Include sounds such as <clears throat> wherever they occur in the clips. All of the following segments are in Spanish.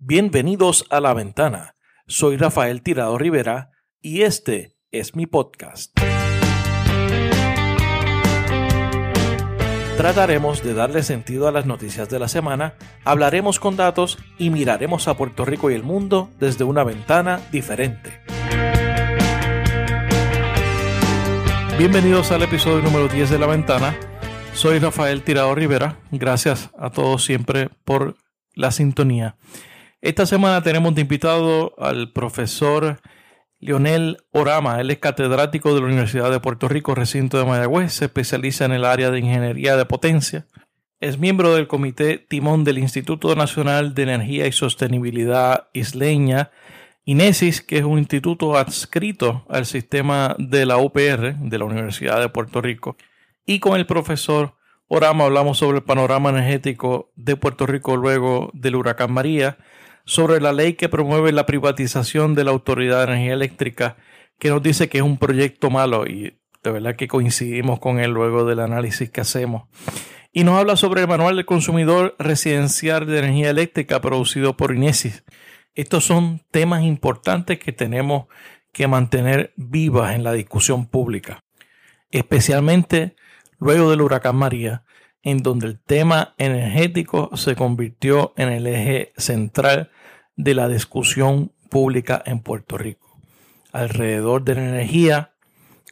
Bienvenidos a La Ventana. Soy Rafael Tirado Rivera y este es mi podcast. Trataremos de darle sentido a las noticias de la semana, hablaremos con datos y miraremos a Puerto Rico y el mundo desde una ventana diferente. Bienvenidos al episodio número 10 de La Ventana. Soy Rafael Tirado Rivera. Gracias a todos siempre por la sintonía. Esta semana tenemos de invitado al profesor Leonel Orama. Él es catedrático de la Universidad de Puerto Rico, recinto de Mayagüez. Se especializa en el área de ingeniería de potencia. Es miembro del comité timón del Instituto Nacional de Energía y Sostenibilidad Isleña, INESIS, que es un instituto adscrito al sistema de la UPR, de la Universidad de Puerto Rico. Y con el profesor Orama hablamos sobre el panorama energético de Puerto Rico luego del huracán María sobre la ley que promueve la privatización de la Autoridad de Energía Eléctrica, que nos dice que es un proyecto malo y de verdad que coincidimos con él luego del análisis que hacemos. Y nos habla sobre el Manual del Consumidor Residencial de Energía Eléctrica producido por Inesis. Estos son temas importantes que tenemos que mantener vivas en la discusión pública, especialmente luego del huracán María, en donde el tema energético se convirtió en el eje central de la discusión pública en Puerto Rico. Alrededor de la energía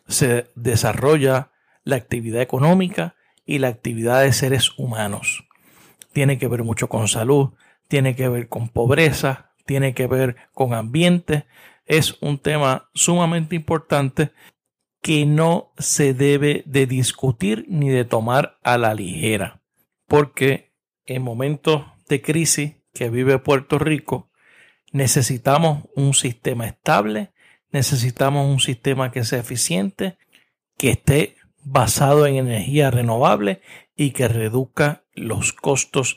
se desarrolla la actividad económica y la actividad de seres humanos. Tiene que ver mucho con salud, tiene que ver con pobreza, tiene que ver con ambiente. Es un tema sumamente importante que no se debe de discutir ni de tomar a la ligera, porque en momentos de crisis que vive Puerto Rico, necesitamos un sistema estable, necesitamos un sistema que sea eficiente, que esté basado en energía renovable y que reduzca los costos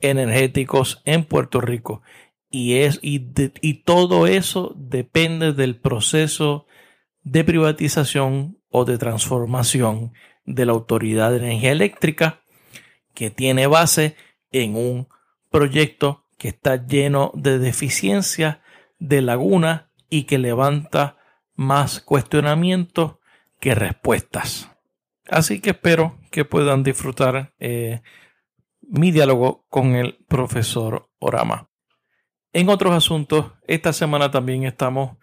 energéticos en Puerto Rico. Y, es, y, y todo eso depende del proceso de privatización o de transformación de la Autoridad de Energía Eléctrica que tiene base en un proyecto que está lleno de deficiencias, de lagunas y que levanta más cuestionamientos que respuestas. Así que espero que puedan disfrutar eh, mi diálogo con el profesor Orama. En otros asuntos, esta semana también estamos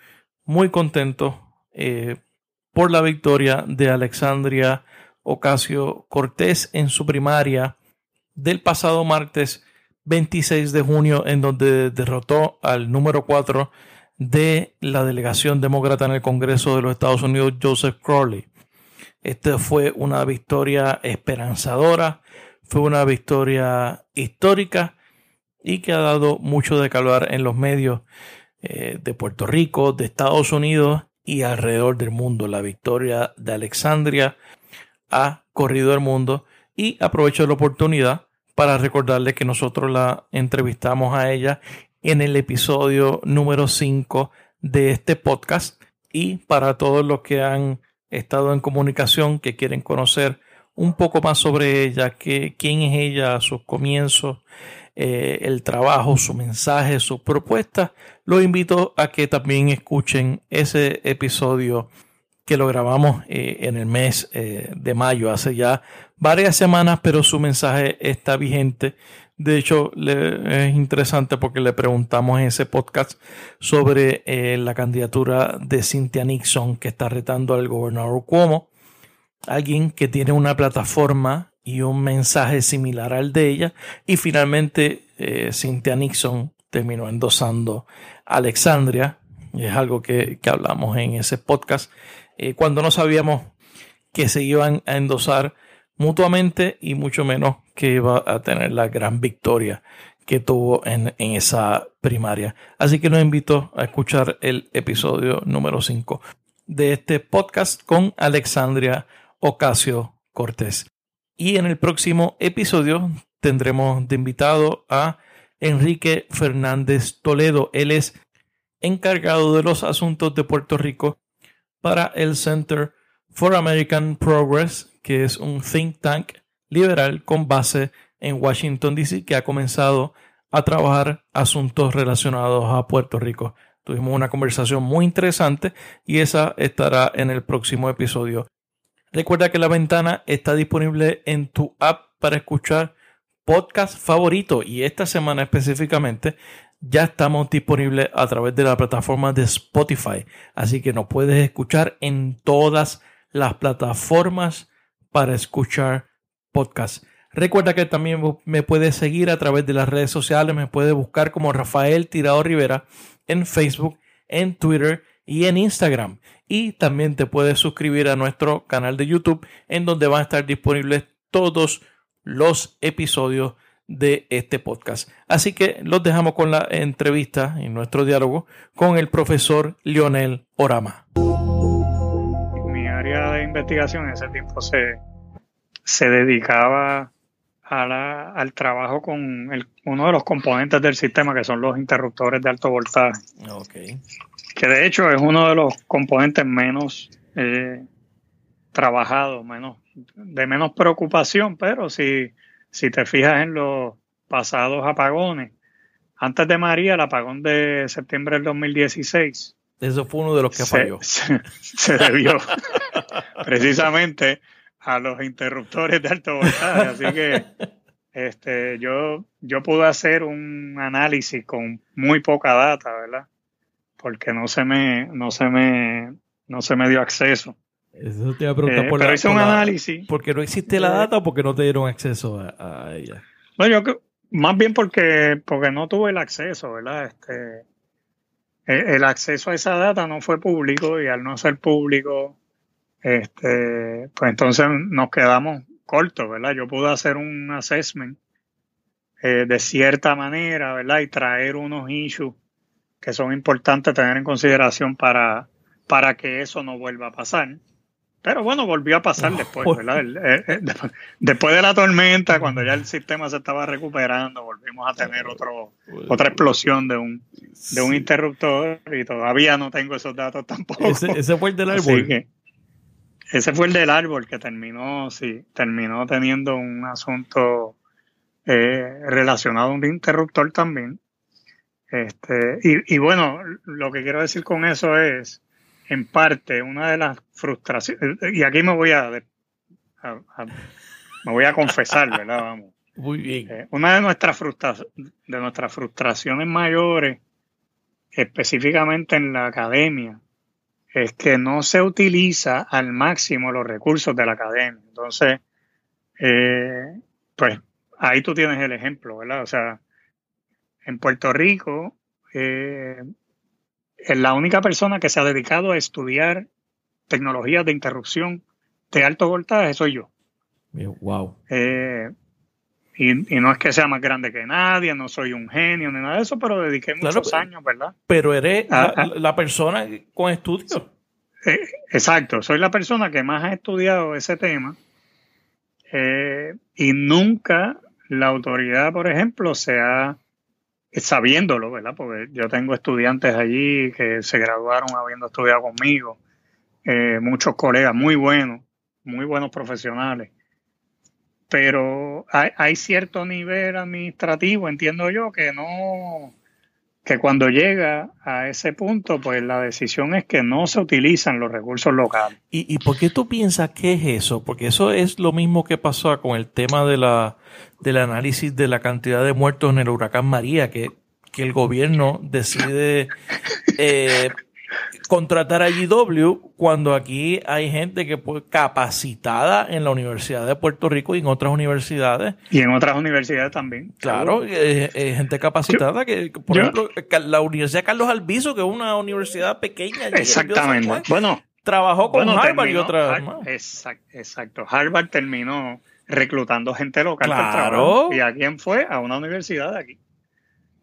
muy contentos eh, por la victoria de Alexandria Ocasio Cortés en su primaria del pasado martes 26 de junio, en donde derrotó al número 4 de la delegación demócrata en el Congreso de los Estados Unidos, Joseph Crowley. Esta fue una victoria esperanzadora, fue una victoria histórica y que ha dado mucho de calor en los medios eh, de Puerto Rico, de Estados Unidos y alrededor del mundo. La victoria de Alexandria ha corrido el mundo y aprovecho la oportunidad para recordarle que nosotros la entrevistamos a ella en el episodio número 5 de este podcast. Y para todos los que han estado en comunicación, que quieren conocer un poco más sobre ella, que, quién es ella, sus comienzos, eh, el trabajo, su mensaje, sus propuestas, los invito a que también escuchen ese episodio que lo grabamos eh, en el mes eh, de mayo, hace ya varias semanas, pero su mensaje está vigente. De hecho, es interesante porque le preguntamos en ese podcast sobre eh, la candidatura de Cynthia Nixon que está retando al gobernador Cuomo, alguien que tiene una plataforma y un mensaje similar al de ella, y finalmente Cynthia Nixon terminó endosando Alexandria, y es algo que, que hablamos en ese podcast eh, cuando no sabíamos que se iban a endosar mutuamente y mucho menos que iba a tener la gran victoria que tuvo en, en esa primaria. Así que los invito a escuchar el episodio número 5 de este podcast con Alexandria Ocasio Cortés. Y en el próximo episodio tendremos de invitado a Enrique Fernández Toledo. Él es encargado de los asuntos de Puerto Rico para el Center for American Progress, que es un think tank liberal con base en Washington, D.C., que ha comenzado a trabajar asuntos relacionados a Puerto Rico. Tuvimos una conversación muy interesante y esa estará en el próximo episodio. Recuerda que la ventana está disponible en tu app para escuchar podcast favorito y esta semana específicamente ya estamos disponibles a través de la plataforma de Spotify. Así que nos puedes escuchar en todas las plataformas para escuchar podcast. Recuerda que también me puedes seguir a través de las redes sociales, me puedes buscar como Rafael Tirado Rivera en Facebook, en Twitter y en Instagram. Y también te puedes suscribir a nuestro canal de YouTube en donde van a estar disponibles todos los episodios de este podcast. Así que los dejamos con la entrevista y nuestro diálogo con el profesor Lionel Orama. Mi área de investigación en ese tiempo se, se dedicaba al trabajo con uno de los componentes del sistema que son los interruptores de alto voltaje. Que de hecho es uno de los componentes menos eh, trabajados, menos, de menos preocupación, pero si, si te fijas en los pasados apagones, antes de María, el apagón de septiembre del 2016. Eso fue uno de los que falló. <laughs> se debió precisamente a los interruptores de alto voltaje. Así que este, yo, yo pude hacer un análisis con muy poca data, ¿verdad? Porque no se me, no se me, no se me dio acceso. Eso te iba a preguntar eh, por pero hice un análisis. ¿Porque no existe la data o porque no te dieron acceso a, ella? No, yo más bien porque, porque no tuve el acceso, ¿verdad? Este, el, el acceso a esa data no fue público y al no ser público, este, pues entonces nos quedamos cortos, ¿verdad? Yo pude hacer un assessment eh, de cierta manera, ¿verdad? Y traer unos issues que son importantes tener en consideración para, para que eso no vuelva a pasar. Pero bueno, volvió a pasar después, ¿verdad? después de la tormenta, cuando ya el sistema se estaba recuperando, volvimos a tener otro, otra explosión de un, de un interruptor y todavía no tengo esos datos tampoco. Ese, fue el del árbol. Ese fue el del árbol que terminó, sí, terminó teniendo un asunto eh, relacionado a un interruptor también. Este, y, bueno, lo que quiero decir con eso es, en parte, una de las frustraciones, y aquí me voy a, me voy a confesar, ¿verdad? Vamos. Muy bien. Eh, una de nuestras, de nuestras frustraciones mayores, específicamente en la academia, es que no se utiliza al máximo los recursos de la academia. Entonces, eh, pues ahí tú tienes el ejemplo, ¿verdad? O sea, en Puerto Rico, eh, la única persona que se ha dedicado a estudiar tecnologías de interrupción de alto voltaje soy yo. Wow. Eh, y, no es que sea más grande que nadie, no soy un genio ni nada de eso, pero dediqué muchos años, ¿verdad? Pero eres ah, ah. la, persona con estudios. Eh, exacto, soy la persona que más ha estudiado ese tema eh, y nunca la autoridad, por ejemplo, se ha, sabiéndolo, ¿verdad? Porque yo tengo estudiantes allí que se graduaron habiendo estudiado conmigo, eh, muchos colegas muy buenos, muy buenos profesionales pero hay, cierto nivel administrativo, entiendo yo, que no, que cuando llega a ese punto, pues la decisión es que no se utilizan los recursos locales. ¿Y, por qué tú piensas que es eso? Porque eso es lo mismo que pasó con el tema de la, del análisis de la cantidad de muertos en el huracán María, que, que el gobierno decide eh, contratar a GW cuando aquí hay gente que pues, capacitada en la Universidad de Puerto Rico y en otras universidades. Y en otras universidades también. Claro, eh, eh, gente capacitada que, por ejemplo, la Universidad Carlos Albizo, que es una universidad pequeña. Exactamente. Bueno, trabajó con Harvard y otras. Exacto, Harvard terminó reclutando gente local claro. ¿Y a quién fue? A una universidad de aquí.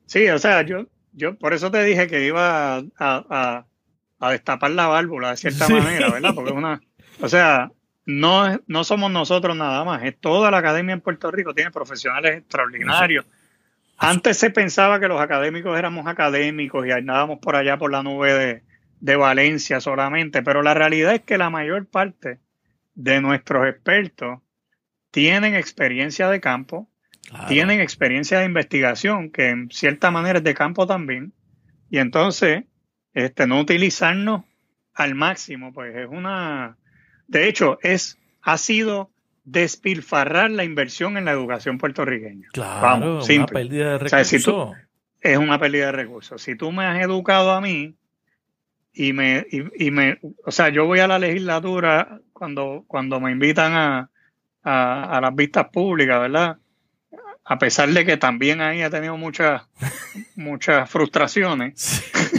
Sí, o sea, yo, yo por eso te dije que iba a a destapar la válvula de cierta manera, ¿verdad? Porque es una, o sea, no, no somos nosotros nada más, es toda la academia en Puerto Rico, tiene profesionales extraordinarios. Antes se pensaba que los académicos éramos académicos y andábamos por allá por la nube de, de Valencia solamente, pero la realidad es que la mayor parte de nuestros expertos tienen experiencia de campo, tienen experiencia de investigación que en cierta manera es de campo también. Y entonces, este, no utilizarnos al máximo, pues es una, de hecho, es, ha sido despilfarrar la inversión en la educación puertorriqueña. Claro, una pérdida de recursos. es una pérdida de recursos. Si tú me has educado a mí y me, y, me, o sea, yo voy a la legislatura cuando, cuando me invitan a, a, las vistas públicas, ¿verdad? A pesar de que también ahí he tenido muchas, muchas frustraciones. <laughs>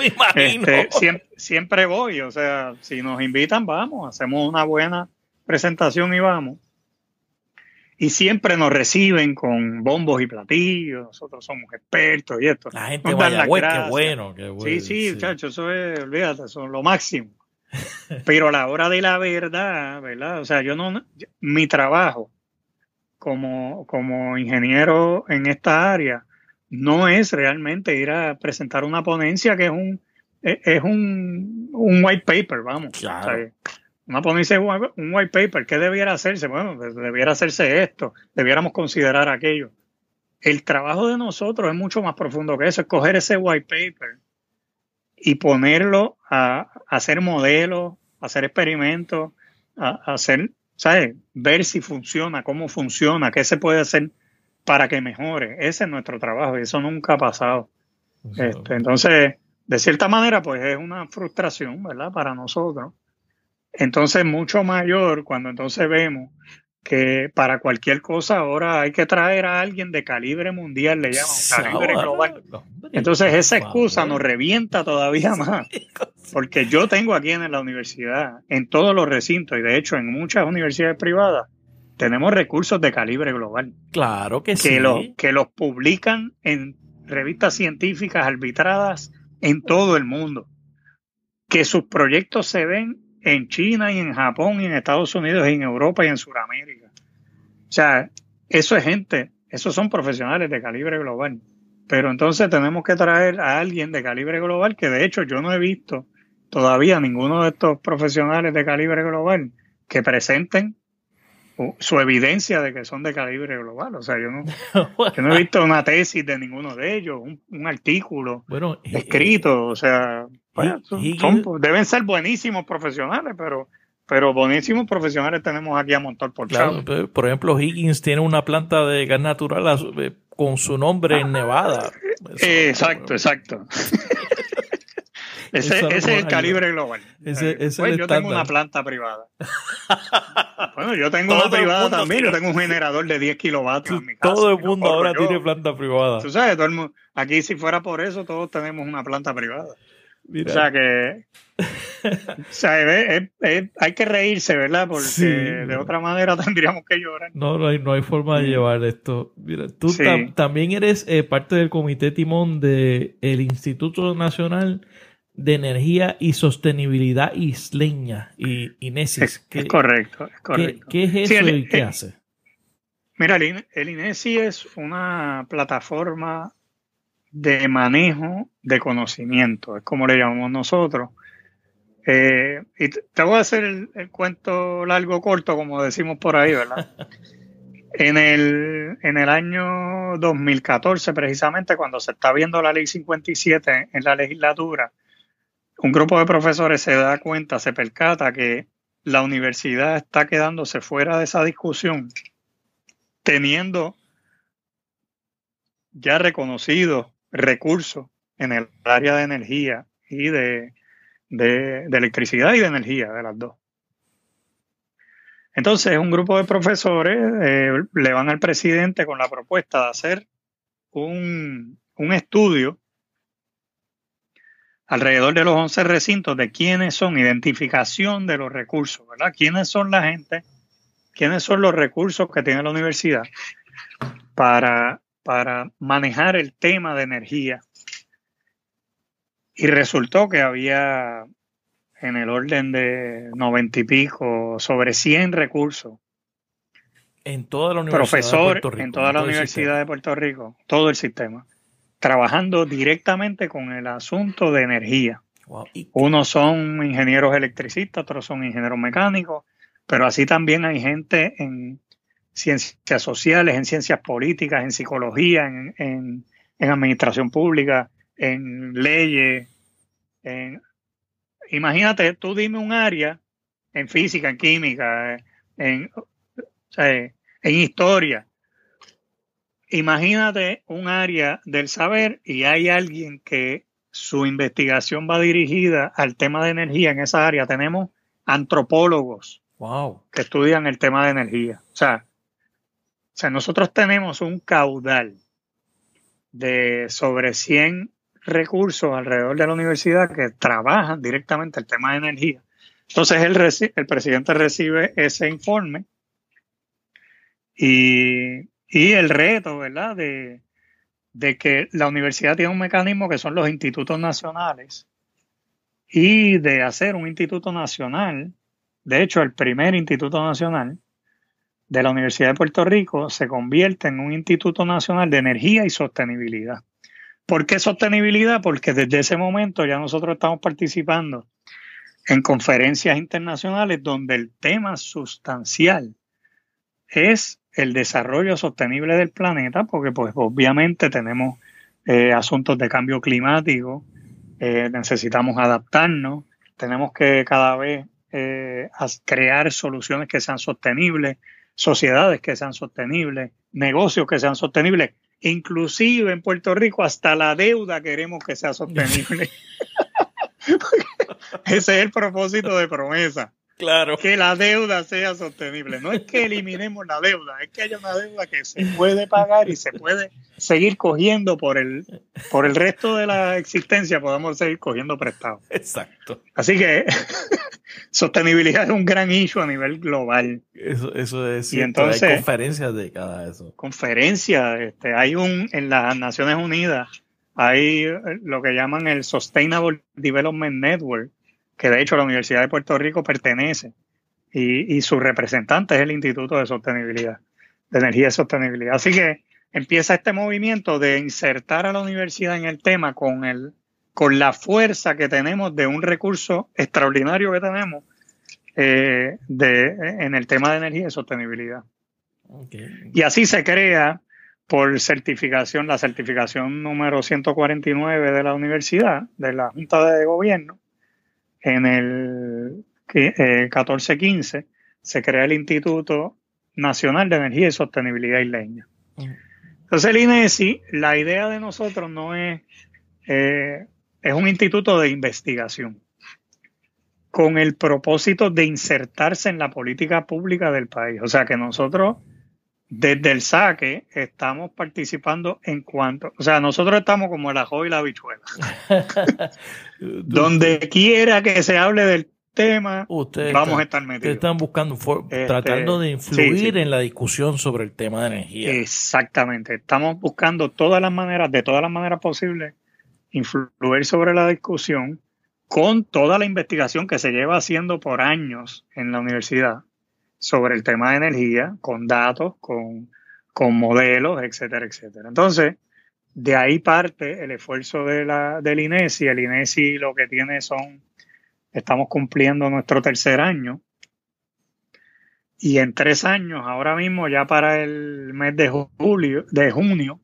me imagino. Este, siempre, voy, o sea, si nos invitan, vamos, hacemos una buena presentación y vamos. Y siempre nos reciben con bombos y platillos, nosotros somos expertos y esto. La gente vaya, qué bueno, qué bueno. Sí, sí, muchachos, eso es, olvídate, eso es lo máximo. <laughs> Pero a la hora de la verdad, ¿verdad? O sea, yo no, mi trabajo como, como ingeniero en esta área no es realmente ir a presentar una ponencia que es un, es un, un white paper, vamos. una ponencia un white paper, ¿qué debiera hacerse? Bueno, pues, debiera hacerse esto, debiéramos considerar aquello. El trabajo de nosotros es mucho más profundo que eso, es coger ese white paper y ponerlo a, hacer modelos, a hacer experimentos, a, hacer, ¿sabes? Ver si funciona, cómo funciona, qué se puede hacer para que mejore. Ese es nuestro trabajo y eso nunca ha pasado. Este, entonces, de cierta manera, pues es una frustración, ¿verdad? Para nosotros. Entonces, mucho mayor cuando entonces vemos que para cualquier cosa ahora hay que traer a alguien de calibre mundial, le llaman calibre global. Entonces esa excusa nos revienta todavía más, porque yo tengo aquí en la universidad, en todos los recintos y de hecho en muchas universidades privadas, tenemos recursos de calibre global. Claro que, que sí. que los publican en revistas científicas arbitradas en todo el mundo. Que sus proyectos se ven en China y en Japón y en Estados Unidos y en Europa y en Sudamérica. O sea, eso es gente, esos son profesionales de calibre global. Pero entonces tenemos que traer a alguien de calibre global, que de hecho yo no he visto todavía ninguno de estos profesionales de calibre global que presenten su evidencia de que son de calibre global. O sea, yo no, <laughs> no he visto una tesis de ninguno de ellos, un, artículo escrito. o sea, deben ser buenísimos profesionales, pero pero buenísimos profesionales tenemos aquí a montar por claro, Por ejemplo, Higgins tiene una planta de gas natural eh, con su nombre en Nevada. exacto, exacto. <laughs> Ese, es el calibre global. Ese, pues yo tengo una planta privada. <laughs> bueno, yo tengo una privada también. Yo tengo un generador de 10 kilovatios en mi casa. Todo el mundo ahora tiene planta privada. Tú sabes, todo el mundo, aquí si fuera por eso, todos tenemos una planta privada. O sea que. o sea, hay que reírse, ¿verdad? Porque de otra manera <laughs> tendríamos que llorar. No, no hay, no hay forma de llevar esto. Mira, tú también eres eh, parte del comité timón del el Instituto Nacional de Energía y Sostenibilidad Isleña, y INESIS. Es, correcto, es correcto. ¿Qué, es eso y qué hace? Mira, el, el INESI es una plataforma de manejo de conocimiento, es como le llamamos nosotros. Eh, y te voy a hacer el, cuento largo corto, como decimos por ahí, ¿verdad? <laughs> en, el, en el año 2014, precisamente, cuando se está viendo la ley 57 en la legislatura, un grupo de profesores se da cuenta, se percata que la universidad está quedándose fuera de esa discusión, teniendo ya reconocidos recursos en el área de energía y de, electricidad y de energía, de las dos. Entonces, un grupo de profesores eh, le van al presidente con la propuesta de hacer un, un estudio alrededor de los 11 recintos de quiénes son, identificación de los recursos, ¿verdad? ¿Quiénes son la gente? ¿Quiénes son los recursos que tiene la universidad para, para manejar el tema de energía? Y resultó que había en el orden de noventa y pico, sobre 100 recursos. En toda la Universidad Profesor, de Puerto Rico. En toda la Universidad de Puerto Rico, todo el sistema trabajando directamente con el asunto de energía. Unos son ingenieros electricistas, otros son ingenieros mecánicos, pero así también hay gente en, ciencias sociales, en ciencias políticas, en psicología, en, administración pública, en leyes. imagínate, tú dime un área en física, en química, en, en historia. Imagínate un área del saber y hay alguien que su investigación va dirigida al tema de energía en esa área. Tenemos antropólogos que estudian el tema de energía. O sea, o sea, nosotros tenemos un caudal de sobre 100 recursos alrededor de la universidad que trabajan directamente el tema de energía. Entonces el, el presidente recibe ese informe y, y el reto, ¿verdad? De, que la universidad tiene un mecanismo que son los institutos nacionales y de hacer un instituto nacional, de hecho el primer instituto nacional de la Universidad de Puerto Rico se convierte en un instituto nacional de energía y sostenibilidad. ¿Por qué sostenibilidad? Porque desde ese momento ya nosotros estamos participando en conferencias internacionales donde el tema sustancial es el desarrollo sostenible del planeta, porque pues obviamente tenemos eh, asuntos de cambio climático, eh, necesitamos adaptarnos, tenemos que cada vez eh, crear soluciones que sean sostenibles, sociedades que sean sostenibles, negocios que sean sostenibles, inclusive en Puerto Rico hasta la deuda queremos que sea sostenible. <laughs> <laughs> Ese es el propósito de promesa. Claro. Que la deuda sea sostenible. No es que eliminemos la deuda, es que haya una deuda que se puede pagar y se puede seguir cogiendo por el, por el resto de la existencia, podemos seguir cogiendo prestado. Exacto. Así que <laughs> sostenibilidad es un gran issue a nivel global. Eso, eso es y entonces, hay conferencias de cada eso. Conferencias, este, hay un, en las Naciones Unidas, hay lo que llaman el Sustainable Development Network, que de hecho la Universidad de Puerto Rico pertenece y, su representante es el Instituto de Sostenibilidad, de Energía y Sostenibilidad. Así que empieza este movimiento de insertar a la universidad en el tema con, el, con la fuerza que tenemos de un recurso extraordinario que tenemos eh, de, en el tema de energía y sostenibilidad. Y así se crea por certificación, la certificación número 149 de la universidad, de la Junta de Gobierno, en el 1415 eh, se crea el Instituto Nacional de Energía y Sostenibilidad Isleña. Entonces el INESI, la idea de nosotros no es, eh, es un instituto de investigación con el propósito de insertarse en la política pública del país. O sea que nosotros desde el saque estamos participando en cuanto, o sea, nosotros estamos como el ajo y la habichuela. <laughs> Donde quiera que se hable del tema, vamos a estar metidos. están buscando, este, tratando de influir en la discusión sobre el tema de energía. Exactamente, estamos buscando todas las maneras, de todas las maneras posibles, influir sobre la discusión con toda la investigación que se lleva haciendo por años en la universidad sobre el tema de energía, con datos, con, modelos, etcétera, etcétera. Entonces, de ahí parte el esfuerzo de la, del INESI. El INESI lo que tiene son, estamos cumpliendo nuestro tercer año. Y en tres años, ahora mismo, ya para el mes de julio, de junio,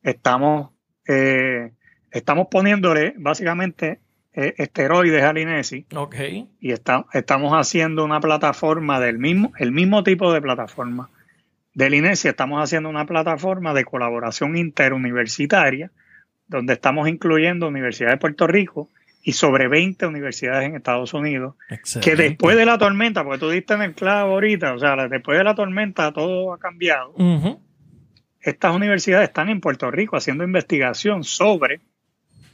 estamos, eh, estamos poniéndole básicamente eh, esteroides al INESI. Ok. Y estamos haciendo una plataforma del mismo, el mismo tipo de plataforma del INESI. Estamos haciendo una plataforma de colaboración interuniversitaria, donde estamos incluyendo Universidad de Puerto Rico y sobre 20 universidades en Estados Unidos, que después de la tormenta, porque tú diste en el clavo ahorita, o sea, después de la tormenta todo ha cambiado. Estas universidades están en Puerto Rico haciendo investigación sobre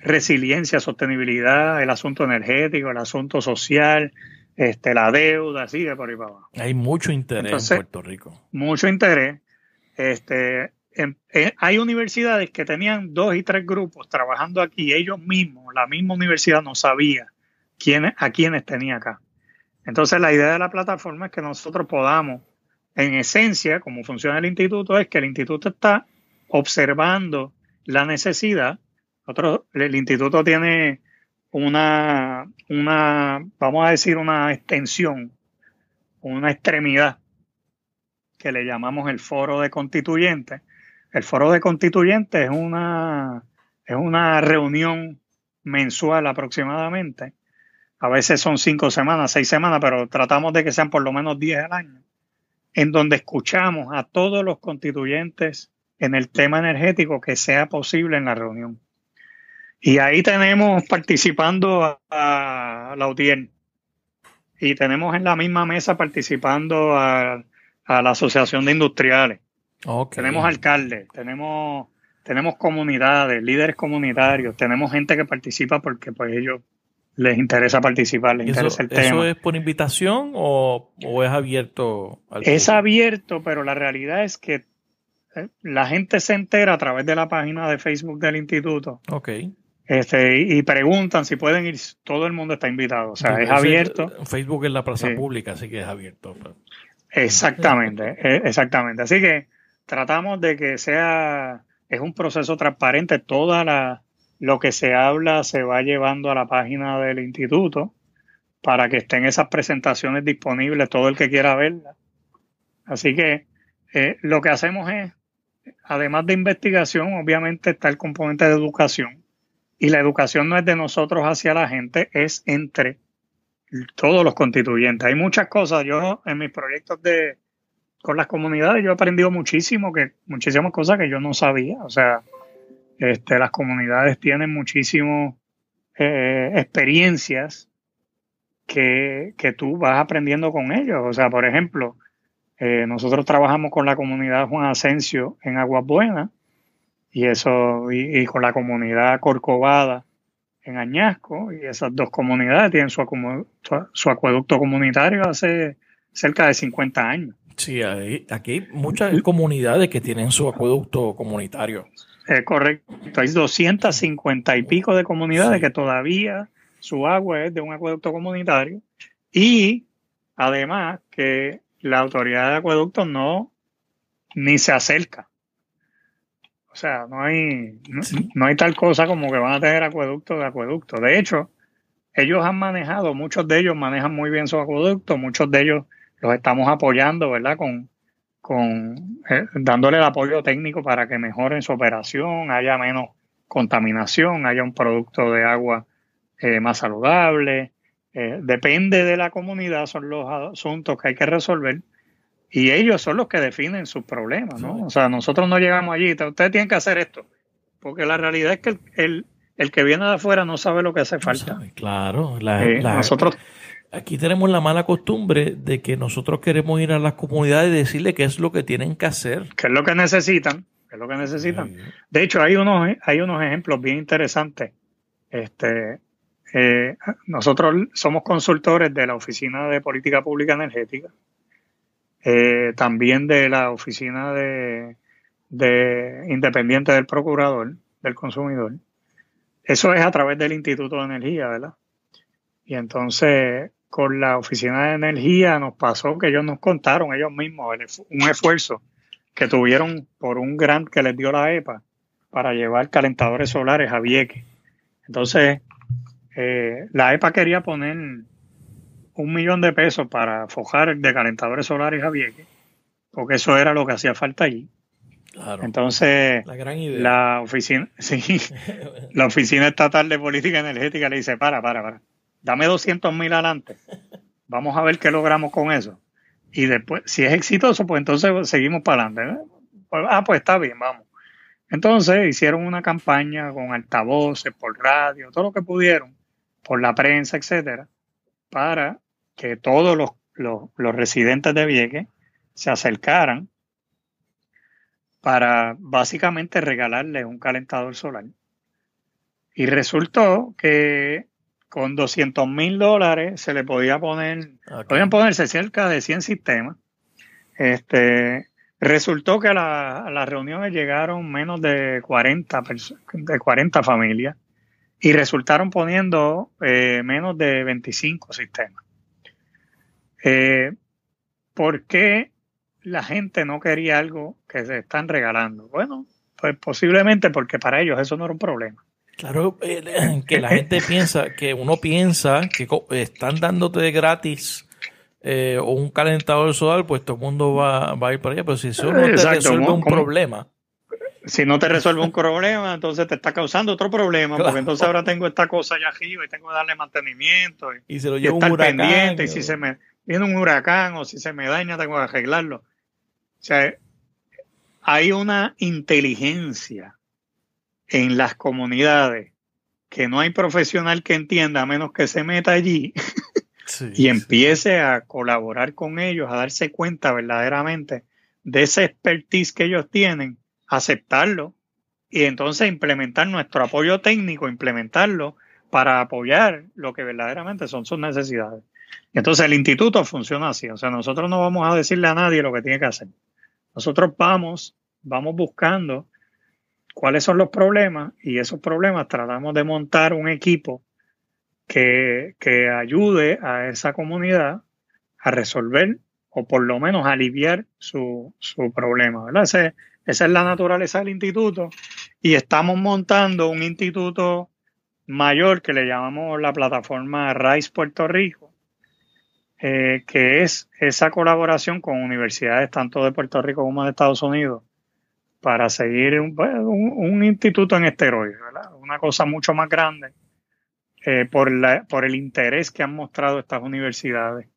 resiliencia, sostenibilidad, el asunto energético, el asunto social, este, la deuda, sigue por ahí para abajo. Hay mucho interés en Puerto Rico. Mucho interés. Este, hay universidades que tenían dos y tres grupos trabajando aquí, ellos mismos, la misma universidad no sabía quién, a quiénes tenía acá. Entonces la idea de la plataforma es que nosotros podamos, en esencia, como funciona el instituto, es que el instituto está observando la necesidad el instituto tiene una, una, vamos a decir, una extensión, una extremidad que le llamamos el foro de constituyentes. El foro de constituyentes es una, es una reunión mensual aproximadamente. A veces son cinco semanas, seis semanas, pero tratamos de que sean por lo menos diez al año, en donde escuchamos a todos los constituyentes en el tema energético que sea posible en la reunión. Y ahí tenemos participando a, la UTIER. Y tenemos en la misma mesa participando a, la Asociación de Industriales. Tenemos alcaldes, tenemos, tenemos comunidades, líderes comunitarios, tenemos gente que participa porque pues ellos les interesa participar, les interesa el tema. ¿Eso es por invitación o, es abierto? Al es abierto, pero la realidad es que eh, la gente se entera a través de la página de Facebook del instituto. Ok. Este, y, preguntan si pueden ir, todo el mundo está invitado, o sea, es abierto. Facebook es la plaza pública, así que es abierto. Exactamente, e, exactamente. Así que tratamos de que sea, es un proceso transparente, toda la, lo que se habla se va llevando a la página del instituto para que estén esas presentaciones disponibles, todo el que quiera verlas. Así que eh, lo que hacemos es, además de investigación, obviamente está el componente de educación y la educación no es de nosotros hacia la gente, es entre todos los constituyentes. Hay muchas cosas. Yo en mis proyectos de con las comunidades yo he aprendido muchísimo, que muchísimas cosas que yo no sabía. O sea, este, las comunidades tienen muchísimas eh, experiencias que, que, tú vas aprendiendo con ellos. O sea, por ejemplo, eh, nosotros trabajamos con la comunidad Juan Asensio en Aguas Buenas y eso, y, con la comunidad Corcovada en Añasco, y esas dos comunidades tienen su, su, acueducto comunitario hace cerca de 50 años. Sí, hay, aquí hay muchas comunidades que tienen su acueducto comunitario. Es correcto, hay 250 y pico de comunidades que todavía su agua es de un acueducto comunitario y además que la autoridad de acueductos no ni se acerca o sea, no hay, no, hay tal cosa como que van a tener acueducto de acueducto. De hecho, ellos han manejado, muchos de ellos manejan muy bien su acueducto, muchos de ellos los estamos apoyando, ¿verdad? Con, con eh, dándole el apoyo técnico para que mejoren su operación, haya menos contaminación, haya un producto de agua eh, más saludable. Eh, depende de la comunidad, son los asuntos que hay que resolver y ellos son los que definen sus problemas, ¿no? O sea, nosotros no llegamos allí, ustedes tienen que hacer esto, porque la realidad es que el, el, que viene de afuera no sabe lo que hace falta. claro, eh, nosotros... Aquí tenemos la mala costumbre de que nosotros queremos ir a las comunidades y decirle qué es lo que tienen que hacer. ¿Qué es lo que necesitan? ¿Qué es lo que necesitan? De hecho, hay unos, hay unos ejemplos bien interesantes. Este, eh, nosotros somos consultores de la Oficina de Política Pública Energética eh, también de la oficina de, independiente del procurador del consumidor. Eso es a través del Instituto de Energía, ¿verdad? Y entonces con la oficina de energía nos pasó que ellos nos contaron ellos mismos un esfuerzo que tuvieron por un grant que les dio la EPA para llevar calentadores solares a Vieques. Entonces, eh, la EPA quería poner un millón de pesos para fojar de calentadores solares a Vieques, porque eso era lo que hacía falta allí. Entonces, la, oficina, <laughs> sí, la oficina estatal de política energética le dice, para, para, para, dame 200 mil adelante, vamos a ver qué logramos con eso. Y después, si es exitoso, pues entonces seguimos para adelante. Pues, ah, pues está bien, vamos. Entonces hicieron una campaña con altavoces, por radio, todo lo que pudieron, por la prensa, etcétera, para que todos los, los, residentes de Vieques se acercaran para básicamente regalarle un calentador solar. Y resultó que con 200 mil dólares se le podía poner, podían ponerse cerca de 100 sistemas. Este, resultó que a, la, las reuniones llegaron menos de 40, de 40 familias y resultaron poniendo eh, menos de 25 sistemas. Eh, ¿Por qué la gente no quería algo que se están regalando? Bueno, pues posiblemente porque para ellos eso no era un problema. Claro, eh, que la gente piensa, que uno piensa que están dándote de gratis eh, o un calentador solar, pues todo el mundo va, a ir para allá. Pero si eso no te resuelve un problema. Si no te resuelve un problema, entonces te está causando otro problema, porque entonces ahora tengo esta cosa allá arriba y tengo que darle mantenimiento y, se lo llevo un huracán, pendiente. Y si se me viene un huracán o si se me daña, tengo que arreglarlo. O sea, hay una inteligencia en las comunidades que no hay profesional que entienda a menos que se meta allí <laughs> y empiece a colaborar con ellos, a darse cuenta verdaderamente de ese expertise que ellos tienen, aceptarlo y entonces implementar nuestro apoyo técnico, implementarlo para apoyar lo que verdaderamente son sus necesidades. Entonces el instituto funciona así, o sea, nosotros no vamos a decirle a nadie lo que tiene que hacer. Nosotros vamos, vamos buscando cuáles son los problemas y esos problemas tratamos de montar un equipo que, ayude a esa comunidad a resolver o por lo menos aliviar su, problema. ¿verdad? esa es la naturaleza del instituto y estamos montando un instituto mayor que le llamamos la plataforma RISE Puerto Rico, eh, que es esa colaboración con universidades tanto de Puerto Rico como de Estados Unidos para seguir un, instituto en esteroides, una cosa mucho más grande eh, por, la, por el interés que han mostrado estas universidades.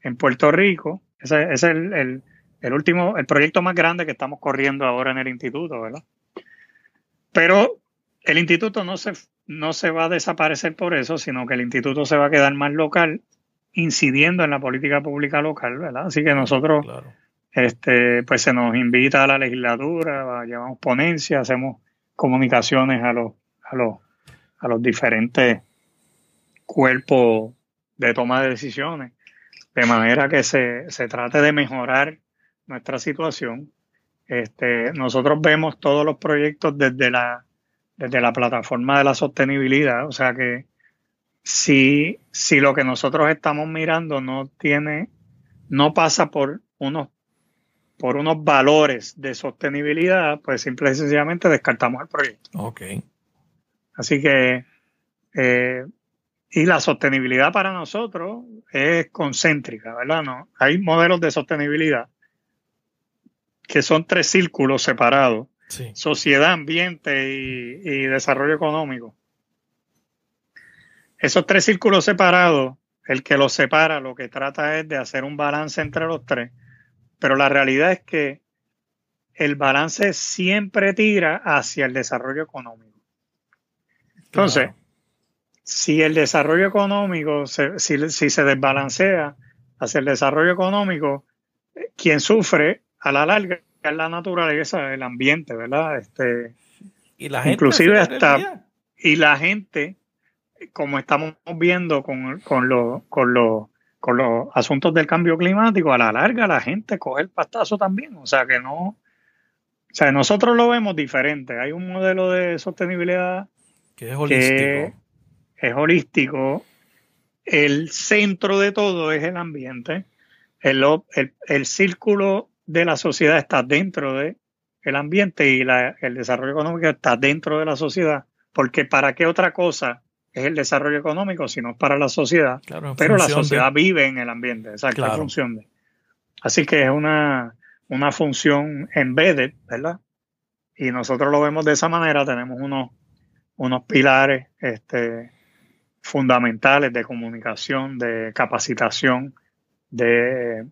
En Puerto Rico, ese, es el, último, el proyecto más grande que estamos corriendo ahora en el instituto, ¿verdad? Pero el instituto no se, no se va a desaparecer por eso, sino que el instituto se va a quedar más local, incidiendo en la política pública local, ¿verdad? Así que nosotros este, pues se nos invita a la legislatura, llevamos ponencias, hacemos comunicaciones a los, a los, a los diferentes cuerpos de toma de decisiones, de manera que se, se trate de mejorar nuestra situación. Este, nosotros vemos todos los proyectos desde la, desde la plataforma de la sostenibilidad, o sea que si, si lo que nosotros estamos mirando no tiene, no pasa por unos por unos valores de sostenibilidad, pues simple y sencillamente descartamos el proyecto. Ok. Así que, eh, y la sostenibilidad para nosotros es concéntrica, ¿verdad? No, hay modelos de sostenibilidad que son tres círculos separados. Sociedad, ambiente y, y desarrollo económico. Esos tres círculos separados, el que los separa lo que trata es de hacer un balance entre los tres pero la realidad es que el balance siempre tira hacia el desarrollo económico. Entonces, si el desarrollo económico, si, se desbalancea hacia el desarrollo económico, quien sufre a la larga es la naturaleza, el ambiente, ¿verdad? Este, y la gente inclusive hasta y la gente, como estamos viendo con, con, lo, con, lo, con los asuntos del cambio climático, a la larga la gente coge el pastazo también. O sea que no, o sea, nosotros lo vemos diferente. Hay un modelo de sostenibilidad que es holístico. es holístico. El centro de todo es el ambiente. El, el, círculo de la sociedad está dentro del el ambiente y el desarrollo económico está dentro de la sociedad. Porque ¿para qué otra cosa es el desarrollo económico, sino para la sociedad. pero la sociedad vive en el ambiente, exacto, claro. función de. Así que es una, una función embedded, ¿verdad? Y nosotros lo vemos de esa manera, tenemos unos, unos pilares este, fundamentales de comunicación, de capacitación, de,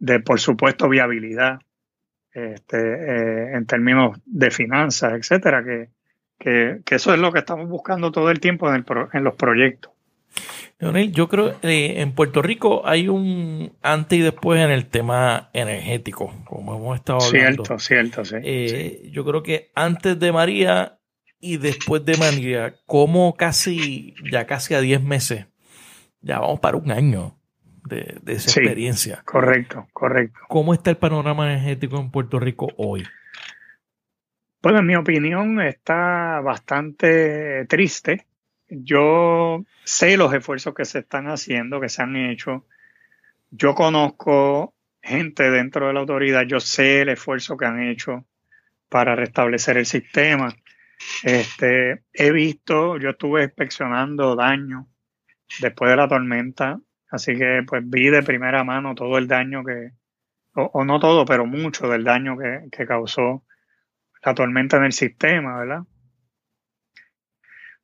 de por supuesto, viabilidad, este, eh, en términos de finanzas, etcétera, que, que, eso es lo que estamos buscando todo el tiempo en, los proyectos. Leonel, yo creo que eh, en Puerto Rico hay un antes y después en el tema energético, como hemos estado hablando. Cierto, cierto, sí, eh, Yo creo que antes de María y después de María, como casi, ya casi a 10 meses, ya vamos para un año de, de esa experiencia. Correcto, correcto. ¿Cómo está el panorama energético en Puerto Rico hoy? Bueno, en mi opinión está bastante triste. Yo sé los esfuerzos que se están haciendo, que se han hecho. Yo conozco gente dentro de la autoridad, yo sé el esfuerzo que han hecho para restablecer el sistema. Este, he visto, yo estuve inspeccionando daño después de la tormenta Así que pues vi de primera mano todo el daño que, o, no todo, pero mucho del daño que, que causó la tormenta en el sistema, ¿verdad?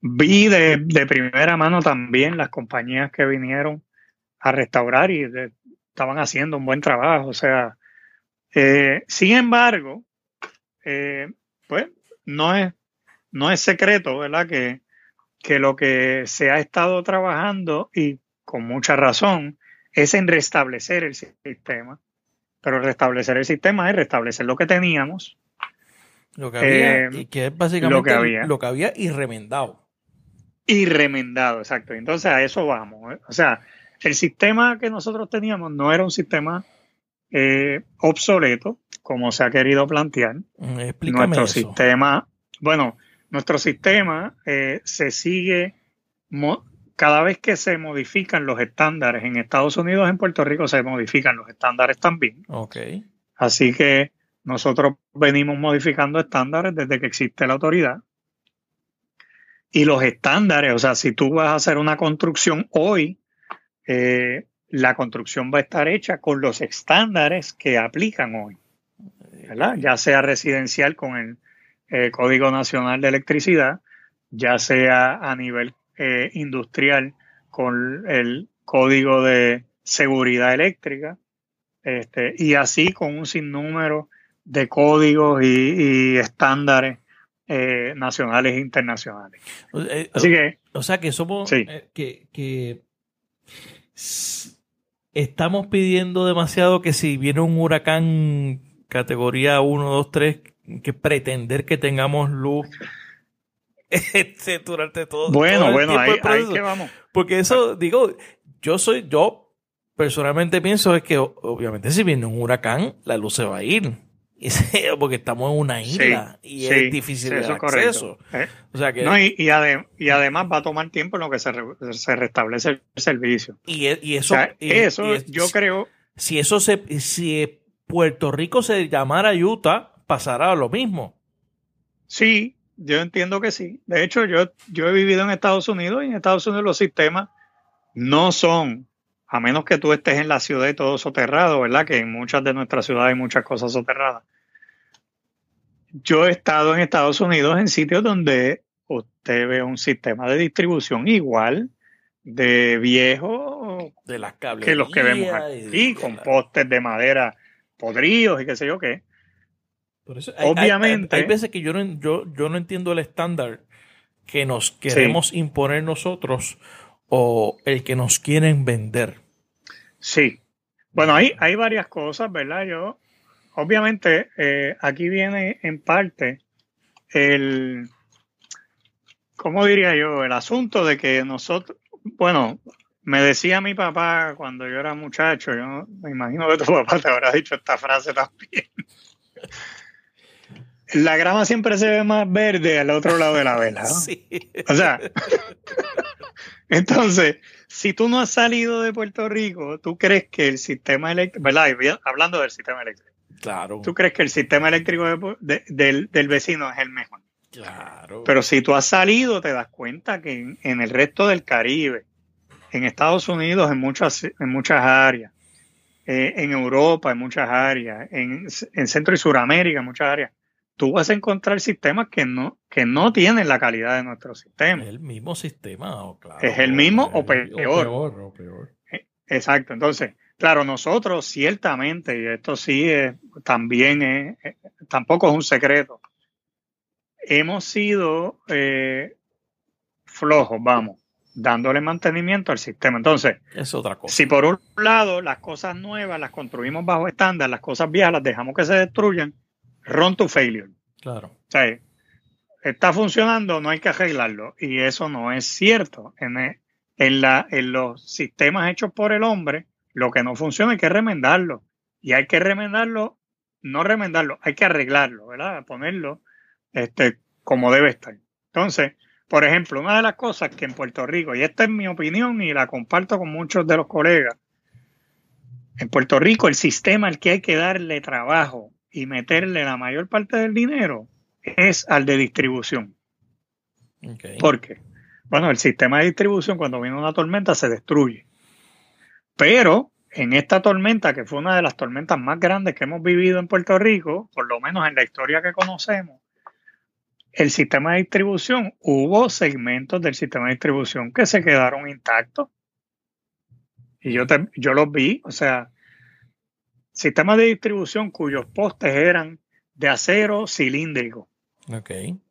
Vi de, de, primera mano también las compañías que vinieron a restaurar y estaban haciendo un buen trabajo. O sea, eh, sin embargo, eh, pues no es, no es secreto, ¿verdad? Que, que lo que se ha estado trabajando y con mucha razón es en restablecer el sistema. Pero restablecer el sistema es restablecer lo que teníamos. Lo que había, y que es básicamente lo que había, lo que había y remendado. Y remendado, exacto. Entonces a eso vamos. ¿eh? O sea, el sistema que nosotros teníamos no era un sistema eh, obsoleto, como se ha querido plantear. Mm, explícame nuestro sistema, bueno, nuestro sistema eh, se sigue cada vez que se modifican los estándares en Estados Unidos, en Puerto Rico se modifican los estándares también. Ok. Así que nosotros venimos modificando estándares desde que existe la autoridad. Y los estándares, o sea, si tú vas a hacer una construcción hoy, eh, la construcción va a estar hecha con los estándares que aplican hoy, ¿verdad? Ya sea residencial con el eh, Código Nacional de Electricidad, ya sea a nivel eh, industrial con el Código de Seguridad Eléctrica, este, y así con un sinnúmero de códigos y estándares eh, nacionales e internacionales. Eh, Así que. O sea que somos. Eh, que, estamos pidiendo demasiado que si viene un huracán categoría 1, 2, 3, que pretender que tengamos luz <laughs> este, durante todo, bueno, bueno, ahí, que vamos. Porque eso, digo, yo soy, yo personalmente pienso es que obviamente si viene un huracán, la luz se va a ir. <laughs> porque estamos en una isla y es difícil el acceso. Eh, o sea que, no, y, y, además va a tomar tiempo en lo que se, se restablece el servicio. Y, e, y eso, eso yo creo. Si eso se, si Puerto Rico se llamara Utah, pasará lo mismo. Sí, yo entiendo que sí. De hecho, yo, yo he vivido en Estados Unidos y en Estados Unidos los sistemas no son a menos que tú estés en la ciudad y todo soterrado, ¿verdad? Que en muchas de nuestras ciudades hay muchas cosas soterradas. Yo he estado en Estados Unidos en sitios donde usted ve un sistema de distribución igual de viejo de las que los que vemos aquí, con postes de madera podridos y qué sé yo qué. Obviamente. Hay, veces que yo no, yo, yo no entiendo el estándar que nos queremos imponer nosotros o el que nos quieren vender. Sí. Bueno, hay, hay varias cosas, ¿verdad? Yo, obviamente, eh, aquí viene en parte el, ¿cómo diría yo? El asunto de que nosotros, bueno, me decía mi papá cuando yo era muchacho, yo me imagino que tu papá te habrá dicho esta frase también. La grama siempre se ve más verde al otro lado de la vela. Sí. O sea, entonces, si tú no has salido de Puerto Rico, tú crees que el sistema eléctrico, ¿verdad? Hablando del sistema eléctrico. Claro. Tú crees que el sistema eléctrico del, vecino es el mejor. Claro. Pero si tú has salido, te das cuenta que en, el resto del Caribe, en Estados Unidos, en muchas, en muchas áreas, eh, en Europa, en muchas áreas, en, en Centro y Suramérica, en muchas áreas, tú vas a encontrar sistemas que no, que no tienen la calidad de nuestro sistema. Es el mismo sistema, claro. Es el mismo o, peor. Eh, exacto. Entonces, claro, nosotros ciertamente, y esto sí es, también es, eh, tampoco es un secreto, hemos sido eh, flojos, vamos, dándole mantenimiento al sistema. Entonces, es otra cosa. Si por un lado las cosas nuevas las construimos bajo estándar, las cosas viejas las dejamos que se destruyan, run to failure. Claro. O sea, está funcionando, no hay que arreglarlo. Y eso no es cierto. En, en, la, en los sistemas hechos por el hombre, lo que no funciona hay que remendarlo. Y hay que remendarlo, no remendarlo, hay que arreglarlo, ¿verdad? Ponerlo este, como debe estar. Entonces, por ejemplo, una de las cosas que en Puerto Rico, y esta es mi opinión y la comparto con muchos de los colegas, en Puerto Rico el sistema al que hay que darle trabajo y meterle la mayor parte del dinero es al de distribución. Okay. ¿Por qué? Bueno, el sistema de distribución cuando viene una tormenta se destruye. Pero en esta tormenta, que fue una de las tormentas más grandes que hemos vivido en Puerto Rico, por lo menos en la historia que conocemos, el sistema de distribución, hubo segmentos del sistema de distribución que se quedaron intactos. Y yo, yo los vi, o sea, sistemas de distribución cuyos postes eran de acero cilíndrico.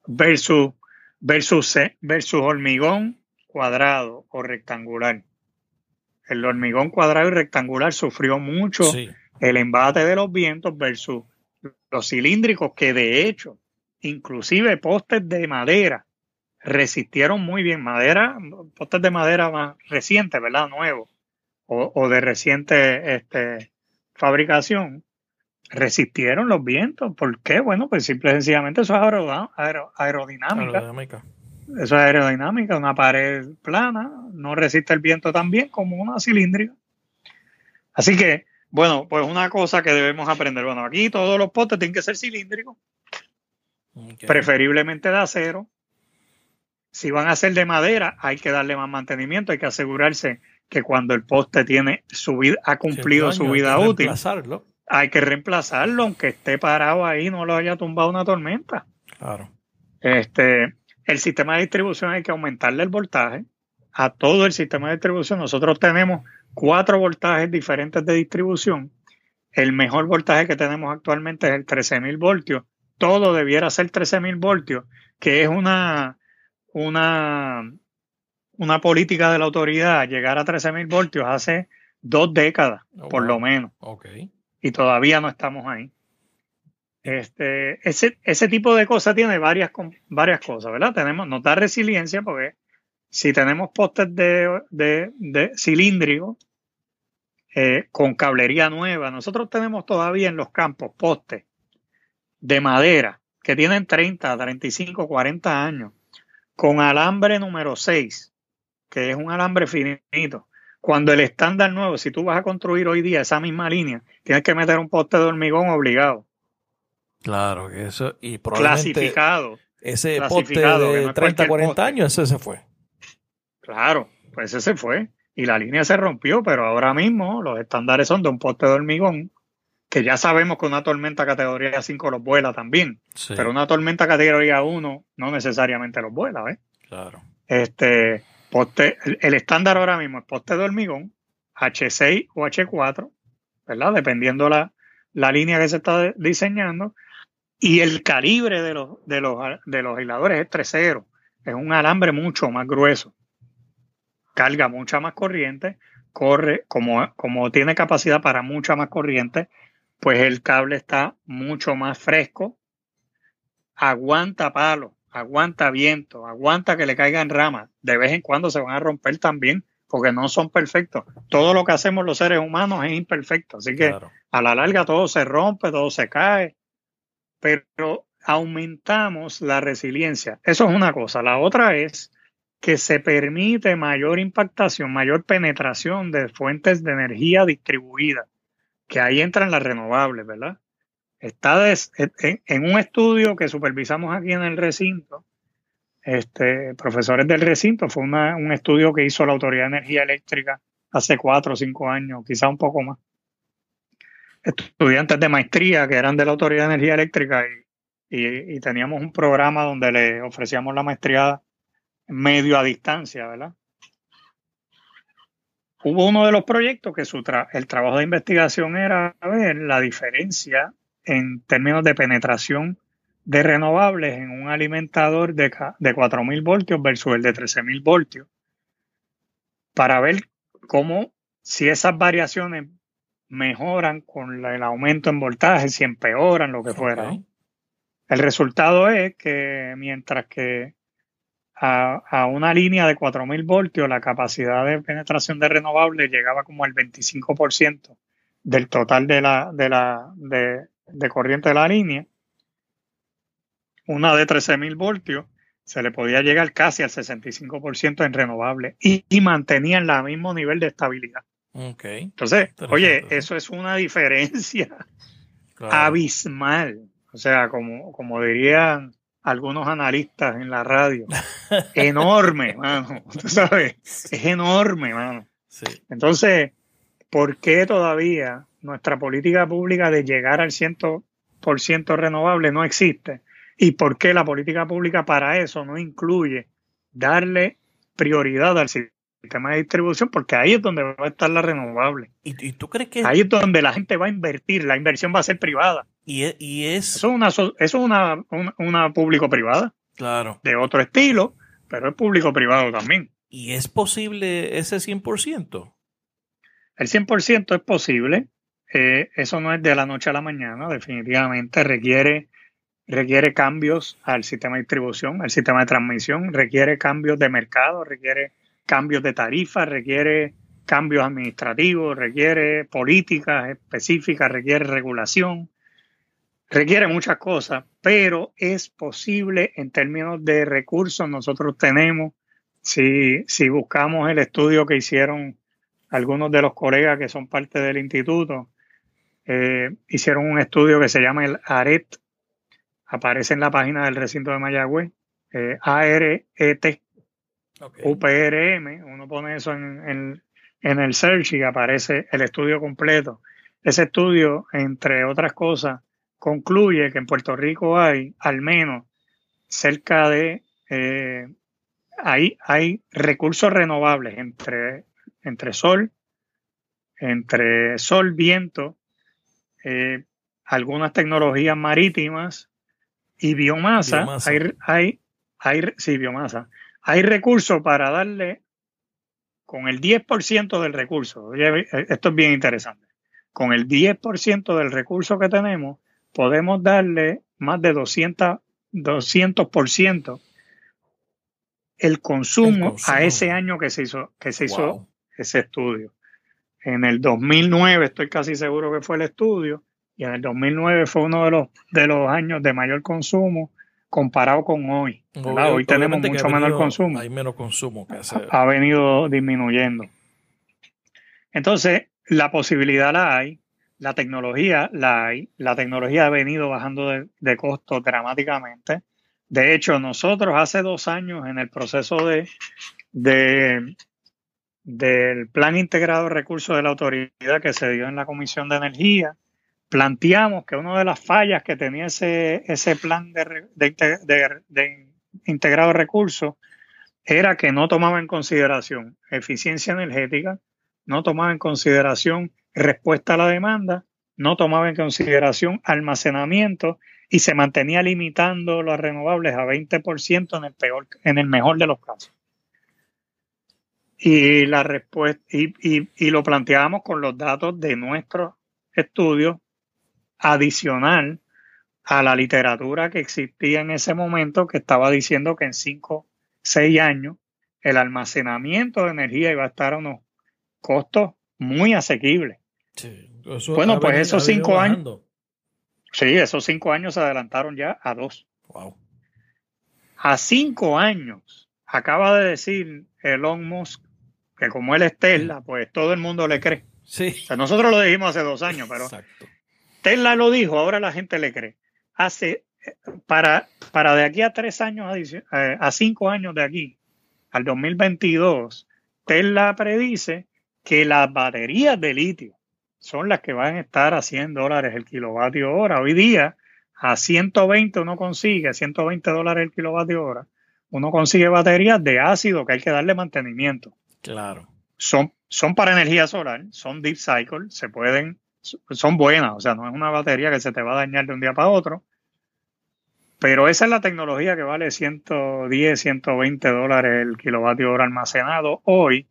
Versus, versus, versus hormigón cuadrado o rectangular. El hormigón cuadrado y rectangular sufrió mucho el embate de los vientos versus los cilíndricos que de hecho, inclusive postes de madera, resistieron muy bien. Madera, postes de madera más recientes, ¿verdad? Nuevos. O, o de reciente este, fabricación, resistieron los vientos. ¿Por qué? Bueno, pues simple y sencillamente eso es aerodinámica. Eso es aerodinámica. Una pared plana no resiste el viento tan bien como una cilíndrica. Así que, bueno, pues una cosa que debemos aprender. Bueno, aquí todos los postes tienen que ser cilíndricos, preferiblemente de acero. Si van a ser de madera, hay que darle más mantenimiento, hay que asegurarse que cuando el poste tiene su vida, ha cumplido su vida útil, hay que reemplazarlo, aunque esté parado ahí, no lo haya tumbado una tormenta. Claro. Este, el sistema de distribución hay que aumentarle el voltaje a todo el sistema de distribución. Nosotros tenemos cuatro voltajes diferentes de distribución. El mejor voltaje que tenemos actualmente es el 13.000 voltios. Todo debiera ser 13.000 voltios, que es una, una, una política de la autoridad. Llegar a 13.000 voltios hace dos décadas, oh, por lo menos. Okay y todavía no estamos ahí. Este, ese, ese tipo de cosas tiene varias, varias cosas, ¿verdad? Tenemos, nos da resiliencia porque si tenemos postes de, de, cilíndrico eh, con cablería nueva, nosotros tenemos todavía en los campos postes de madera que tienen 30, 35, 40 años, con alambre número 6, que es un alambre finito, cuando el estándar nuevo, si tú vas a construir hoy día esa misma línea, tienes que meter un poste de hormigón obligado. Claro, eso y clasificado. Ese poste de 30, 40 años, ese se fue. Claro, pues ese se fue. Y la línea se rompió, pero ahora mismo los estándares son de un poste de hormigón, que ya sabemos que una tormenta categoría 5 los vuela también. Pero una tormenta categoría 1 no necesariamente los vuela, ¿ves? Claro. Este, Poste, el, estándar ahora mismo es poste de hormigón, H6 o H4, ¿verdad? Dependiendo la, la línea que se está diseñando. Y el calibre de los, de los, de los aisladores es 3.0. Es un alambre mucho más grueso. Carga mucha más corriente. Corre, como, como tiene capacidad para mucha más corriente, pues el cable está mucho más fresco. Aguanta palo aguanta viento, aguanta que le caigan ramas. De vez en cuando se van a romper también, porque no son perfectos. Todo lo que hacemos los seres humanos es imperfecto. Así que a la larga todo se rompe, todo se cae. Pero aumentamos la resiliencia. Eso es una cosa. La otra es que se permite mayor impactación, mayor penetración de fuentes de energía distribuida, que ahí entran las renovables, ¿verdad? Está en un estudio que supervisamos aquí en el recinto, este, profesores del recinto, fue un estudio que hizo la Autoridad de Energía Eléctrica hace cuatro o cinco años, quizá un poco más. Estudiantes de maestría que eran de la Autoridad de Energía Eléctrica y, y teníamos un programa donde le ofrecíamos la maestría medio a distancia, ¿verdad? Hubo uno de los proyectos que su el trabajo de investigación era ver la diferencia en términos de penetración de renovables en un alimentador de, de 4.000 voltios versus el de 13.000 voltios, para ver cómo, si esas variaciones mejoran con el aumento en voltaje, si empeoran, lo que fuera. El resultado es que mientras que a, a una línea de 4.000 voltios la capacidad de penetración de renovables llegaba como al 25% del total de la, de la, de, de corriente de la línea, una de 13.000 voltios, se le podía llegar casi al 65% en renovable y, y, mantenían el mismo nivel de estabilidad. Entonces, oye, eso es una diferencia <laughs> abismal. O sea, como, como dirían algunos analistas en la radio, <laughs> enorme, mano. <laughs> Tú sabes, es enorme, mano. Entonces, ¿por qué todavía nuestra política pública de llegar al 100% renovable no existe? ¿Y por qué la política pública para eso no incluye darle prioridad al sistema de distribución? Porque ahí es donde va a estar la renovable. ¿Y, tú crees que...? Ahí es donde la gente va a invertir, la inversión va a ser privada. Y es... Y es... Eso es una, eso es una, una público-privada. Claro. De otro estilo, pero es público-privado también. ¿Y es posible ese 100%? El 100% es posible. Eh, eso no es de la noche a la mañana, definitivamente requiere, requiere cambios al sistema de distribución, al sistema de transmisión, requiere cambios de mercado, requiere cambios de tarifas, requiere cambios administrativos, requiere políticas específicas, requiere regulación, requiere muchas cosas, pero es posible en términos de recursos. Nosotros tenemos, si, si buscamos el estudio que hicieron algunos de los colegas que son parte del instituto, eh, hicieron un estudio que se llama el ARET, aparece en la página del recinto de Mayagüez, eh, A-R-E-T, U-P-R-M, uno pone eso en, en el search y aparece el estudio completo. Ese estudio, entre otras cosas, concluye que en Puerto Rico hay al menos cerca de eh, hay, hay recursos renovables entre, entre sol, entre sol, viento, eh, algunas tecnologías marítimas y biomasa. Hay, hay, hay, sí, biomasa. Hay recursos para darle con el 10% del recurso. Oye, esto es bien interesante. Con el 10% del recurso que tenemos, podemos darle más de 200, 200% el consumo, el consumo a ese año que se hizo, que se hizo ese estudio. En el 2009 estoy casi seguro que fue el estudio y en el 2009 fue uno de los, de los años de mayor consumo comparado con hoy. hoy tenemos mucho menor consumo. Hay menos consumo que hace. Ha venido disminuyendo. Entonces, la posibilidad la hay, la tecnología la hay, la tecnología ha venido bajando de, costo dramáticamente. De hecho, nosotros hace dos años en el proceso de, de, del Plan Integrado de Recursos de la Autoridad que se dio en la Comisión de Energía, planteamos que una de las fallas que tenía ese, ese plan de, de, integrado de recursos era que no tomaba en consideración eficiencia energética, no tomaba en consideración respuesta a la demanda, no tomaba en consideración almacenamiento y se mantenía limitando las renovables a 20% en el peor, en el mejor de los casos. Y la respuesta, y, y, lo planteábamos con los datos de nuestros estudios adicional a la literatura que existía en ese momento que estaba diciendo que en 5, 6 años el almacenamiento de energía iba a estar a unos costos muy asequibles bueno, pues esos cinco años. Sí, esos cinco años se adelantaron ya a dos. Wow. A cinco años, acaba de decir Elon Musk que como él es Tesla, pues todo el mundo le cree. Sí. nosotros lo dijimos hace dos años, pero Tesla lo dijo, ahora la gente le cree. Hace, para, para de aquí a tres años, a, a cinco años de aquí, al 2022, Tesla predice que las baterías de litio son las que van a estar a 100 dólares el kilovatio hora. Hoy día, a 120 uno consigue, 120 dólares el kilovatio hora, uno consigue baterías de ácido que hay que darle mantenimiento. Claro. Son, son para energía solar, son deep cycle, se pueden, son buenas, o sea, no es una batería que se te va a dañar de un día para otro. Pero esa es la tecnología que vale 110, 120 dólares el kilovatio hora almacenado hoy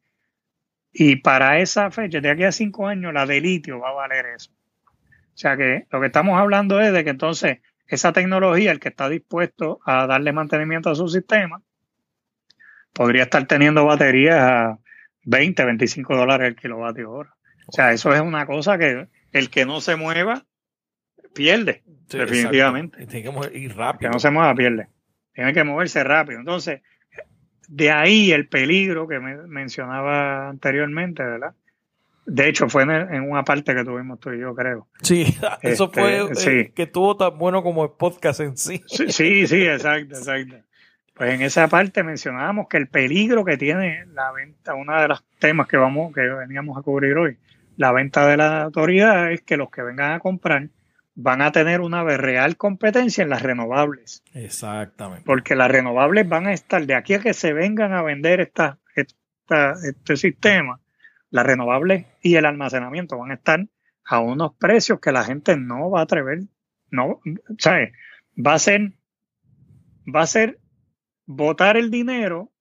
y para esa fecha, de aquí a cinco años, la de litio va a valer eso. O sea que lo que estamos hablando es de que entonces esa tecnología, el que está dispuesto a darle mantenimiento a su sistema, podría estar teniendo baterías a 20, 25 dólares el kilovatio hora. O sea, eso es una cosa que el que no se mueva pierde, definitivamente. Tiene que ir rápido. Que no se mueva pierde. Tiene que moverse rápido. Entonces, de ahí el peligro que me mencionaba anteriormente, ¿verdad? De hecho, fue en, una parte que tuvimos tú y yo, creo. Sí, <laughs> eso fue este, eh, que tuvo tan bueno como el podcast en sí. sí. Sí, exacto, exacto. Pues en esa parte mencionábamos que el peligro que tiene la venta, uno de los temas que vamos, que veníamos a cubrir hoy, la venta de la autoridad es que los que vengan a comprar van a tener una real competencia en las renovables. Exactamente. Porque las renovables van a estar, de aquí a que se vengan a vender esta, este sistema, las renovables y el almacenamiento van a estar a unos precios que la gente no va a atrever, no, ¿sabes? Va a ser, va a ser botar el dinero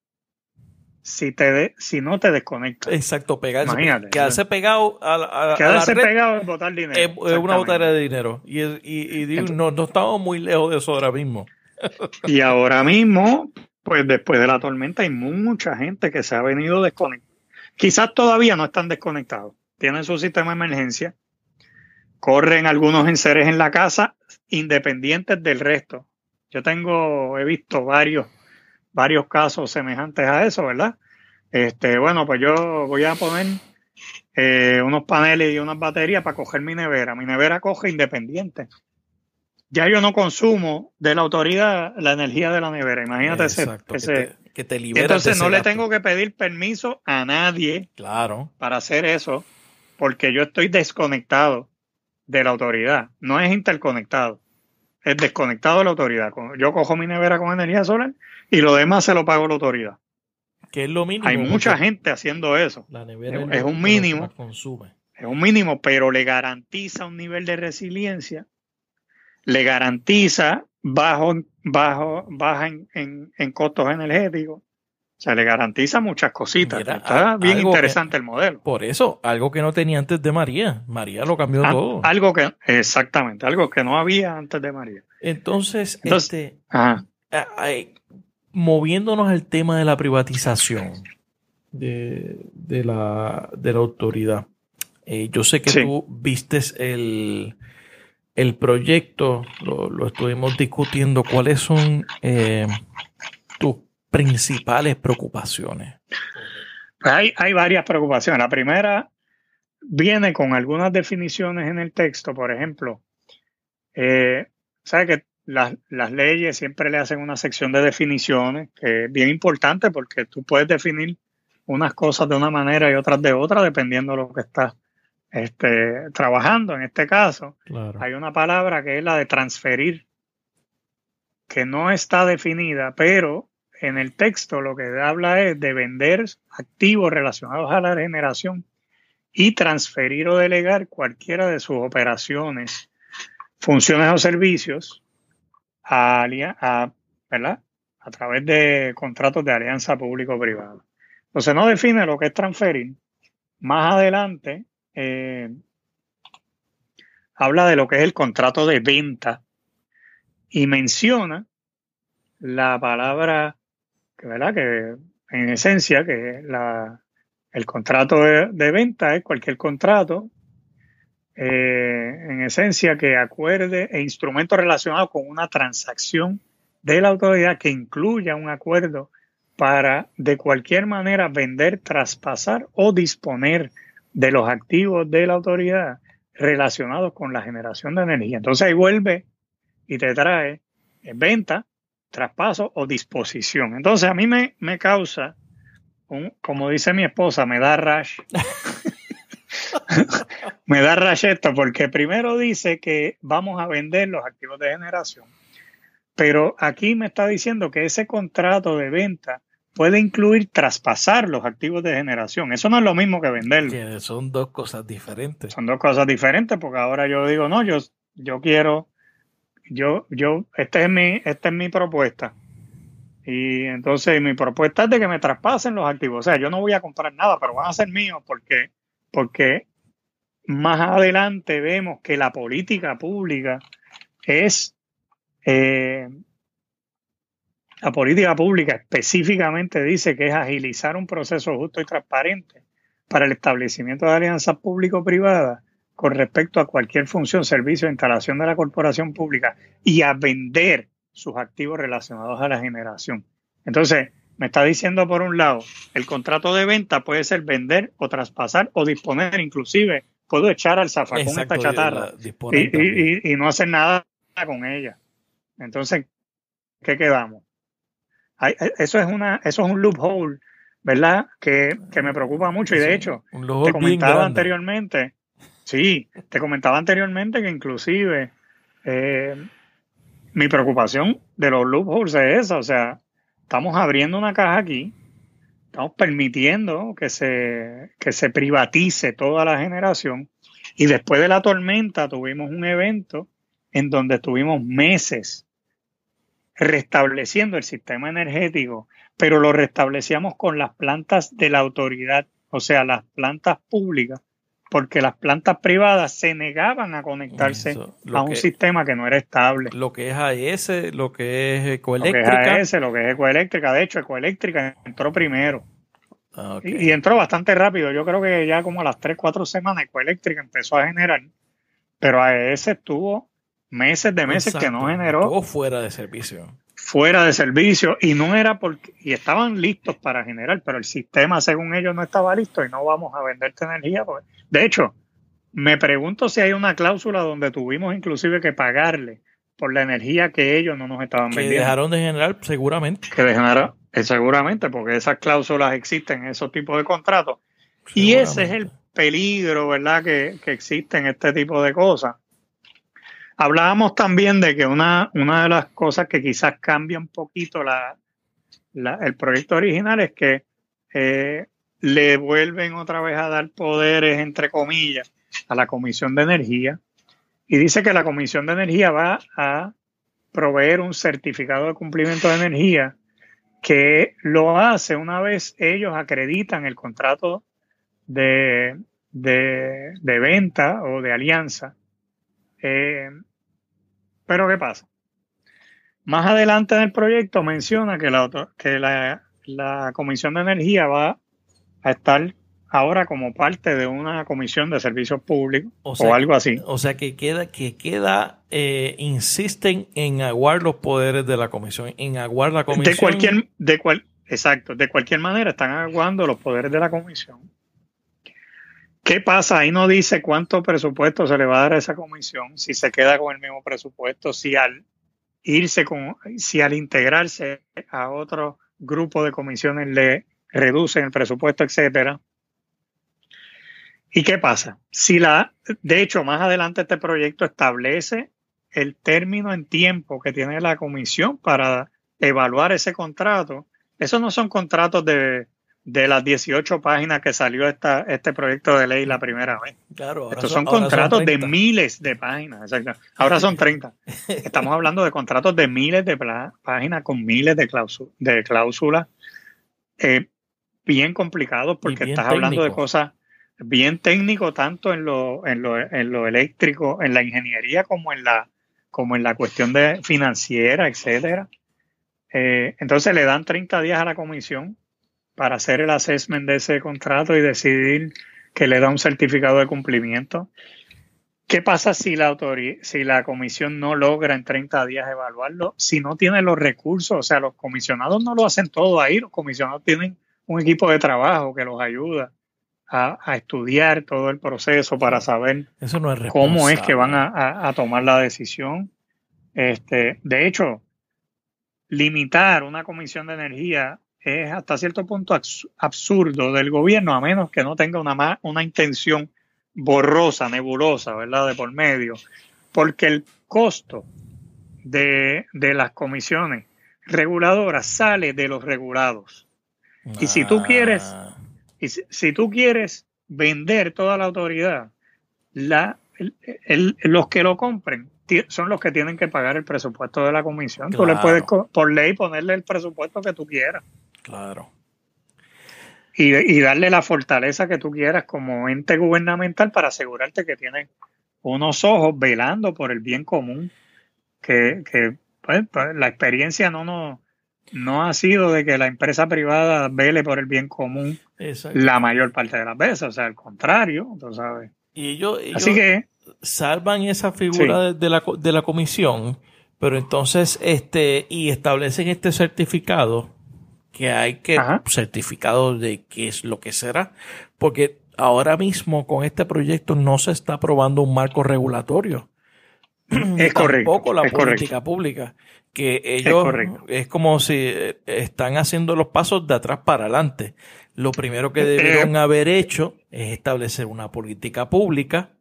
si te de, si no te desconectas. Exacto, pegarse. Imagínate. Quedarse pegado a, a, quedarse pegado es botar dinero. Es, una botera de dinero. Y, y, y no, no, estamos muy lejos de eso ahora mismo. <laughs> y ahora mismo, pues después de la tormenta hay mucha gente que se ha venido desconectando. Quizás todavía no están desconectados. Tienen su sistema de emergencia. Corren algunos enseres en la casa independientes del resto. Yo tengo, he visto varios varios casos semejantes a eso, ¿verdad? Este, bueno, pues yo voy a poner eh, unos paneles y unas baterías para coger mi nevera. Mi nevera coge independiente. Ya yo no consumo de la autoridad la energía de la nevera. Imagínate ese, que, te, Entonces no le tengo que pedir permiso a nadie claro. para hacer eso, porque yo estoy desconectado de la autoridad. No es interconectado es desconectado de la autoridad. Yo cojo mi nevera con energía solar y lo demás se lo pago la autoridad. Que es lo mínimo. Hay mucha gente haciendo eso. La nevera es, un mínimo. Es un mínimo, pero le garantiza un nivel de resiliencia, le garantiza bajo, bajo, baja en, en costos energéticos o sea, le garantiza muchas cositas. Está bien interesante el modelo. Por eso, algo que no tenía antes de María. María lo cambió ah, todo. Algo que, exactamente, algo que no había antes de María. Entonces, este, moviéndonos al tema de la privatización de, la, de la autoridad. Eh, yo sé que tú vistes el, el proyecto, lo, estuvimos discutiendo. ¿Cuáles son eh, principales preocupaciones? Hay, hay varias preocupaciones. La primera viene con algunas definiciones en el texto, por ejemplo, eh, ¿sabes que las, las, leyes siempre le hacen una sección de definiciones que es bien importante porque tú puedes definir unas cosas de una manera y otras de otra dependiendo de lo que estás este, trabajando. En este caso, hay una palabra que es la de transferir, que no está definida, pero en el texto lo que habla es de vender activos relacionados a la generación y transferir o delegar cualquiera de sus operaciones, funciones o servicios a, a, a través de contratos de alianza público-privada. Entonces no define lo que es transferir. Más adelante eh, habla de lo que es el contrato de venta y menciona la palabra que, ¿verdad? que en esencia que la, el contrato de, venta es cualquier contrato, eh, en esencia que acuerde e instrumento relacionado con una transacción de la autoridad que incluya un acuerdo para de cualquier manera vender, traspasar o disponer de los activos de la autoridad relacionados con la generación de energía. Entonces ahí vuelve y te trae venta, traspaso o disposición. Entonces a mí me, me causa, un, como dice mi esposa, me da rash. <laughs> me da rash esto porque primero dice que vamos a vender los activos de generación, pero aquí me está diciendo que ese contrato de venta puede incluir traspasar los activos de generación. Eso no es lo mismo que venderlo. Son dos cosas diferentes. Son dos cosas diferentes porque ahora yo digo, no, yo, yo quiero yo, yo, esta es mi, esta es mi propuesta. Y entonces mi propuesta es de que me traspasen los activos. O sea, yo no voy a comprar nada, pero van a ser míos porque, porque más adelante vemos que la política pública es eh, la política pública específicamente dice que es agilizar un proceso justo y transparente para el establecimiento de alianzas público-privadas con respecto a cualquier función, servicio o instalación de la corporación pública y a vender sus activos relacionados a la generación. Entonces, me está diciendo por un lado, el contrato de venta puede ser vender o traspasar o disponer, inclusive puedo echar al zafacón esta chatarra y, no hacer nada con ella. Entonces, ¿qué quedamos? eso, es una, eso es un loophole ¿verdad? Que, que me preocupa mucho y de hecho, te comentaba anteriormente, sí, te comentaba anteriormente que inclusive eh, mi preocupación de los loopholes es esa, o sea, estamos abriendo una caja aquí, estamos permitiendo que se, que se privatice toda la generación y después de la tormenta tuvimos un evento en donde estuvimos meses restableciendo el sistema energético, pero lo restablecíamos con las plantas de la autoridad, o sea, las plantas públicas, porque las plantas privadas se negaban a conectarse a un sistema que no era estable. Lo que es AES, lo que es ecoeléctrica. Lo que es AES, lo que es ecoeléctrica. De hecho, ecoeléctrica entró primero. Ah, y, entró bastante rápido. Yo creo que ya como a las 3, 4 semanas ecoeléctrica empezó a generar. Pero AES estuvo meses de meses que no generó. O fuera de servicio fuera de servicio y no era porque y estaban listos para generar, pero el sistema según ellos no estaba listo y no vamos a venderte energía. Pues. De hecho, me pregunto si hay una cláusula donde tuvimos inclusive que pagarle por la energía que ellos no nos estaban vendiendo. Que dejaron de generar seguramente. Que dejaron, eh, seguramente, porque esas cláusulas existen en esos tipos de contratos. Y ese es el peligro, ¿verdad?, que, que existe en este tipo de cosas. Hablábamos también de que una, una de las cosas que quizás cambia un poquito la, el proyecto original es que eh, le vuelven otra vez a dar poderes, entre comillas, a la Comisión de Energía. Y dice que la Comisión de Energía va a proveer un certificado de cumplimiento de energía que lo hace una vez ellos acreditan el contrato de, de, venta o de alianza eh, pero ¿qué pasa? Más adelante en el proyecto menciona que la, que la, Comisión de Energía va a estar ahora como parte de una comisión de servicios públicos o, algo así. O sea que queda, que queda, eh, insisten en aguar los poderes de la comisión, en aguar la comisión. De cualquier, de cual, exacto, de cualquier manera están aguando los poderes de la comisión ¿Qué pasa? Ahí no dice cuánto presupuesto se le va a dar a esa comisión, si se queda con el mismo presupuesto, si al irse con, si al integrarse a otro grupo de comisiones le reducen el presupuesto, etcétera. ¿Y qué pasa? Si la, de hecho, más adelante este proyecto establece el término en tiempo que tiene la comisión para evaluar ese contrato. Esos no son contratos de de las 18 páginas que salió esta, este proyecto de ley la primera vez. Claro, Estos son, contratos de miles de páginas. Ahora son 30. <laughs> Estamos hablando de contratos de miles de páginas con miles de, de cláusulas eh, bien complicados porque estás hablando de cosas bien técnicos tanto en lo, en, lo, en lo eléctrico, en la ingeniería como en la, como en la cuestión de financiera, etcétera. Eh, entonces le dan 30 días a la comisión para hacer el assessment de ese contrato y decidir que le da un certificado de cumplimiento. ¿Qué pasa si la, si la comisión no logra en 30 días evaluarlo? Si no tiene los recursos, o sea, los comisionados no lo hacen todo ahí, los comisionados tienen un equipo de trabajo que los ayuda a, estudiar todo el proceso para saber cómo es que van a, a, tomar la decisión. Este, de hecho, limitar una comisión de energía es hasta cierto punto absurdo del gobierno, a menos que no tenga una, una intención borrosa, nebulosa, ¿verdad?, de por medio, porque el costo de, las comisiones reguladoras sale de los regulados. Y si tú quieres, y si, tú quieres vender toda la autoridad, la, los que lo compren son los que tienen que pagar el presupuesto de la comisión. Tú le puedes por ley ponerle el presupuesto que tú quieras. Claro. Y, darle la fortaleza que tú quieras como ente gubernamental para asegurarte que tienes unos ojos velando por el bien común. Que, pues, pues, la experiencia no, no, no ha sido de que la empresa privada vele por el bien común la mayor parte de las veces, o sea, al contrario, tú sabes. Y ellos, Así que salvan esa figura de, la, de la comisión, pero entonces este y establecen este certificado que hay que certificado de qué es lo que será, porque ahora mismo con este proyecto no se está aprobando un marco regulatorio. Es <clears throat> correcto. Tampoco la política pública. que ellos es, como si eh, están haciendo los pasos de atrás para adelante. Lo primero que debieron haber hecho es establecer una política pública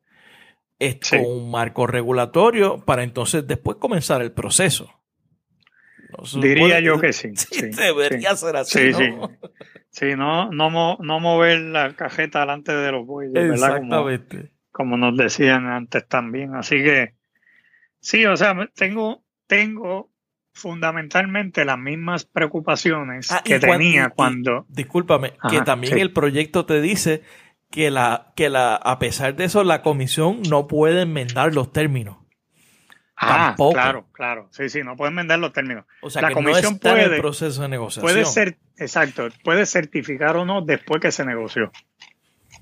con un marco regulatorio para entonces después comenzar el proceso. Diría yo que <laughs> sí. debería ser así. ¿no? Sí, no, no, no mover la cajeta delante de los bueyes, Exactamente. Como, nos decían antes también. Así que, sí, o sea, tengo, tengo fundamentalmente las mismas preocupaciones ah, que tenía cuando. discúlpame, que también el proyecto te dice que la, que la, a pesar de eso, la comisión no puede enmendar los términos. Ah, claro, claro. Sí, sí, no pueden vender los términos. O sea, la comisión puede, el proceso de negociación. Puede ser, exacto, puede certificar o no después que se negoció.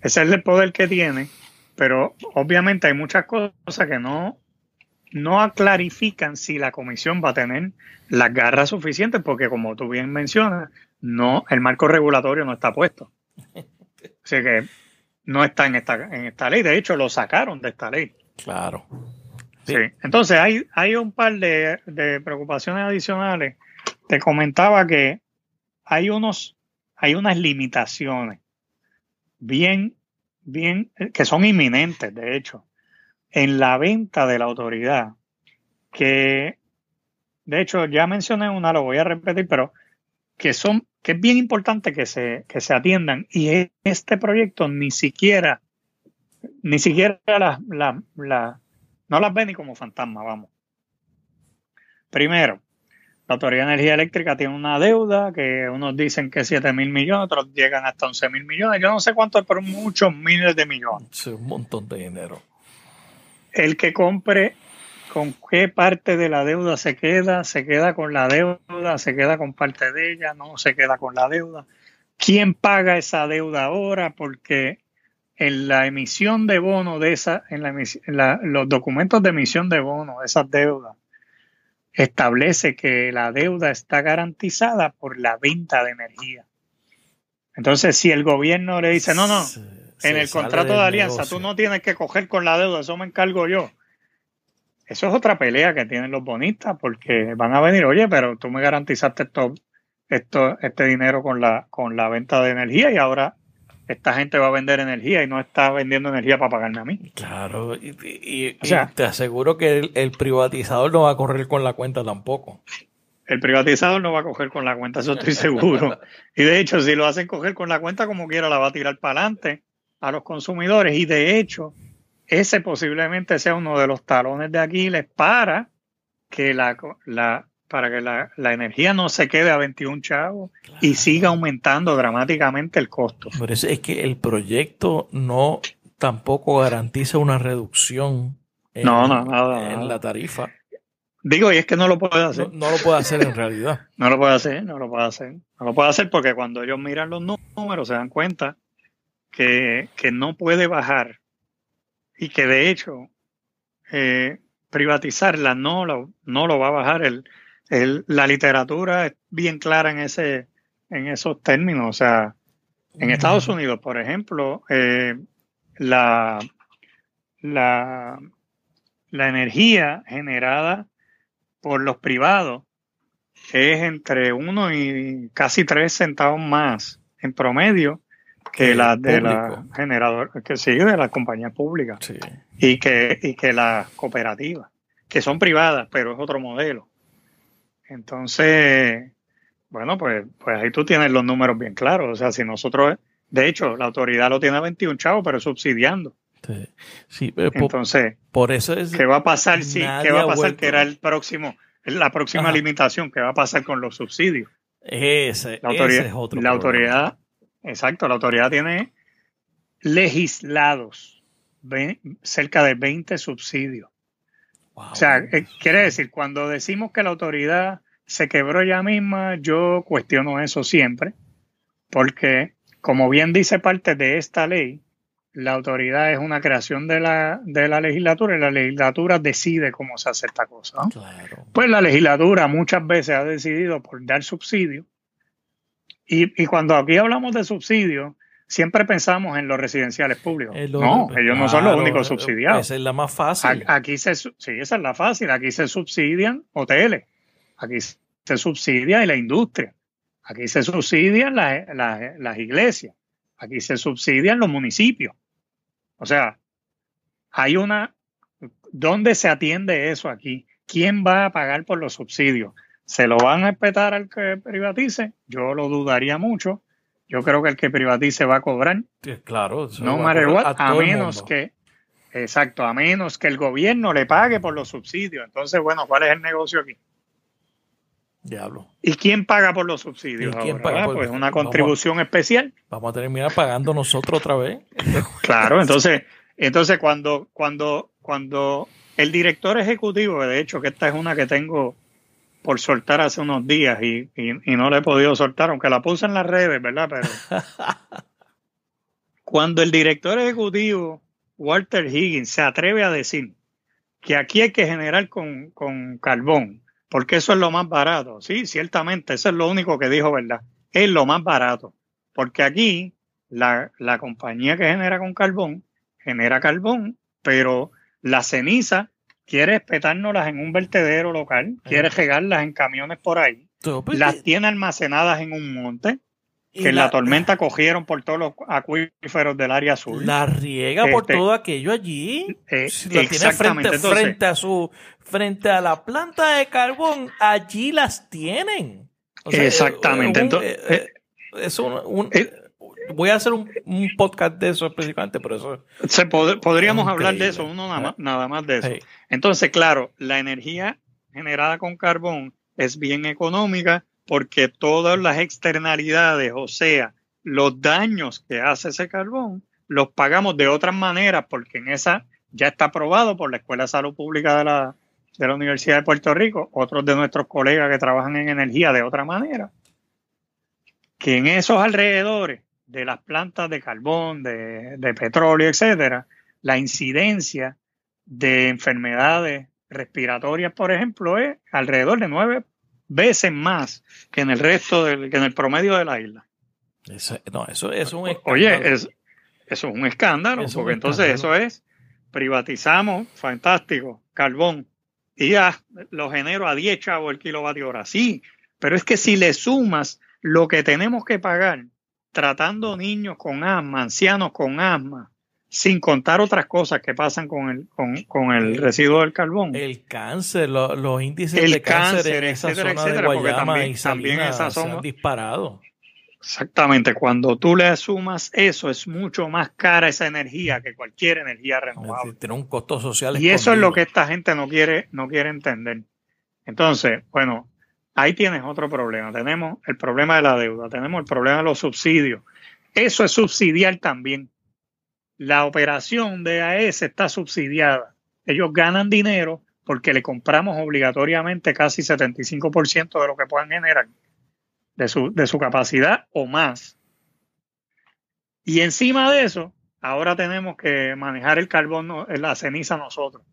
Ese es el poder que tiene, pero obviamente hay muchas cosas que no, no clarifican si la comisión va a tener las garras suficientes, porque como tú bien mencionas, no, el marco regulatorio no está puesto. <laughs> Así que no está en esta, en esta ley. De hecho, lo sacaron de esta ley. Claro. Sí. Entonces hay, hay un par de, preocupaciones adicionales. Te comentaba que hay unos, hay unas limitaciones bien, bien, que son inminentes, de hecho, en la venta de la autoridad, que de hecho ya mencioné una, lo voy a repetir, pero que son, que es bien importante que se, que se atiendan. Y este proyecto ni siquiera, ni siquiera la, la no las ve ni como fantasma, vamos. Primero, la Autoridad de Energía Eléctrica tiene una deuda que unos dicen que 7 mil millones, otros llegan hasta 11 mil millones. Yo no sé cuánto, pero muchos miles de millones. Sí, un montón de dinero. El que compre, ¿con qué parte de la deuda se queda? ¿Se queda con la deuda? ¿Se queda con parte de ella? ¿No se queda con la deuda? ¿Quién paga esa deuda ahora? Porque en la emisión de bono de esa, en, la, los documentos de emisión de bono de esas deudas, establece que la deuda está garantizada por la venta de energía. Entonces, si el gobierno le dice, no, no, en el contrato de alianza tú no tienes que coger con la deuda, eso me encargo yo. Eso es otra pelea que tienen los bonistas, porque van a venir, oye, pero tú me garantizaste esto, esto, este dinero con la, con la venta de energía y ahora esta gente va a vender energía y no está vendiendo energía para pagarme a mí. Claro, y, te aseguro que el, privatizador no va a correr con la cuenta tampoco. El privatizador no va a coger con la cuenta, eso estoy seguro. y de hecho, si lo hacen coger con la cuenta como quiera, la va a tirar para adelante a los consumidores. Y de hecho, ese posiblemente sea uno de los talones de Aquiles para que la, la para que la, energía no se quede a 21 chavos y siga aumentando dramáticamente el costo. Pero es, que el proyecto no tampoco garantiza una reducción en, la tarifa. Digo, y es que no lo puede hacer. No, lo puede hacer en realidad. <laughs> no lo puede hacer, no lo puede hacer. No lo puede hacer porque cuando ellos miran los números se dan cuenta que, no puede bajar y que de hecho eh, privatizarla no lo, no lo va a bajar el, la literatura es bien clara en, ese, en esos términos. O sea, en Estados Unidos, por ejemplo, eh, la, la, la energía generada por los privados es entre uno y casi tres centavos más en promedio que la de la generador que sigue de las compañías públicas y que y que las cooperativas que son privadas pero es otro modelo entonces, bueno, pues, pues ahí tú tienes los números bien claros. O sea, si nosotros, de hecho, la autoridad lo tiene a 21 chavos, pero subsidiando. Sí, Entonces, por, eso es ¿qué va a pasar si, qué va a pasar que era el próximo, la próxima limitación, qué va a pasar con los subsidios? Ese, la autoridad, es otro La autoridad, exacto, la autoridad tiene legislados cerca de 20 subsidios o sea, eh, quiere decir, cuando decimos que la autoridad se quebró ella misma, yo cuestiono eso siempre, porque como bien dice parte de esta ley, la autoridad es una creación de la, de la legislatura y la legislatura decide cómo se hace esta cosa. Pues la legislatura muchas veces ha decidido por dar subsidio. Y, y cuando aquí hablamos de subsidio, siempre pensamos en los residenciales públicos. no, ellos no son los únicos subsidiados. Esa es la más fácil. Aquí se, sí, esa es la fácil. Aquí se subsidian hoteles. aquí se subsidia la industria, aquí se subsidian las iglesias, aquí se subsidian los municipios. O sea, hay una... ¿Dónde se atiende eso aquí? ¿Quién va a pagar por los subsidios? ¿Se lo van a respetar al que privatice? Yo lo dudaría mucho. Yo creo que el que privatice va a cobrar. claro. No matter what, a, menos que, exacto, a menos que el gobierno le pague por los subsidios. Entonces, bueno, ¿cuál es el negocio aquí? Diablo. ¿Y quién paga por los subsidios? quién paga pues una contribución especial. Vamos a terminar pagando nosotros otra vez. <laughs> claro, entonces, entonces cuando, cuando, cuando el director ejecutivo, de hecho, que esta es una que tengo por soltar hace unos días y, no la he podido soltar, aunque la puse en las redes, ¿verdad? Pero <laughs> cuando el director ejecutivo, Walter Higgins, se atreve a decir que aquí hay que generar con, con carbón, porque eso es lo más barato. Sí, ciertamente, eso es lo único que dijo, ¿verdad? Es lo más barato, porque aquí la, la compañía que genera con carbón genera carbón, pero la ceniza quiere espetárnoslas en un vertedero local, quiere regarlas en camiones por ahí, pues, las tiene almacenadas en un monte, que en la, tormenta cogieron por todos los acuíferos del área azul. La riega por este, todo aquello allí. Eh, la tiene frente, frente, a su, frente a la planta de carbón, allí las tienen. exactamente. es un, voy a hacer un, podcast de eso específicamente, pero eso. Se podríamos hablar de eso, uno nada más, nada más de eso. Entonces, claro, la energía generada con carbón es bien económica porque todas las externalidades, o sea, los daños que hace ese carbón, los pagamos de otras maneras porque en esa ya está aprobado por la Escuela de Salud Pública de la, de la Universidad de Puerto Rico, otros de nuestros colegas que trabajan en energía de otra manera, que en esos alrededores de las plantas de carbón, de, de petróleo, etcétera, la incidencia de enfermedades respiratorias, por ejemplo, es alrededor de nueve veces más que en el resto del, que en el promedio de la isla. Eso, no, eso, es un escándalo. Oye, es, eso es un escándalo, porque entonces eso es, privatizamos, fantástico, carbón, y ya lo genero a 10 chavos el kilovatio hora. Sí, pero es que si le sumas lo que tenemos que pagar tratando niños con asma, ancianos con asma, sin contar otras cosas que pasan con el, con, el residuo del carbón. El cáncer, los índices de cáncer, en esa zona de Guayama y Salinas se han disparado. Exactamente, cuando tú le sumas eso, es mucho más cara esa energía que cualquier energía renovable. Tiene un costo social. Y eso es lo que esta gente no quiere, no quiere entender. Entonces, bueno, Ahí tienes otro problema. Tenemos el problema de la deuda, tenemos el problema de los subsidios. Eso es subsidiar también. La operación de AES está subsidiada. Ellos ganan dinero porque le compramos obligatoriamente casi 75% de lo que puedan generar de su, de su capacidad o más. Y encima de eso, ahora tenemos que manejar el carbón, la ceniza nosotros.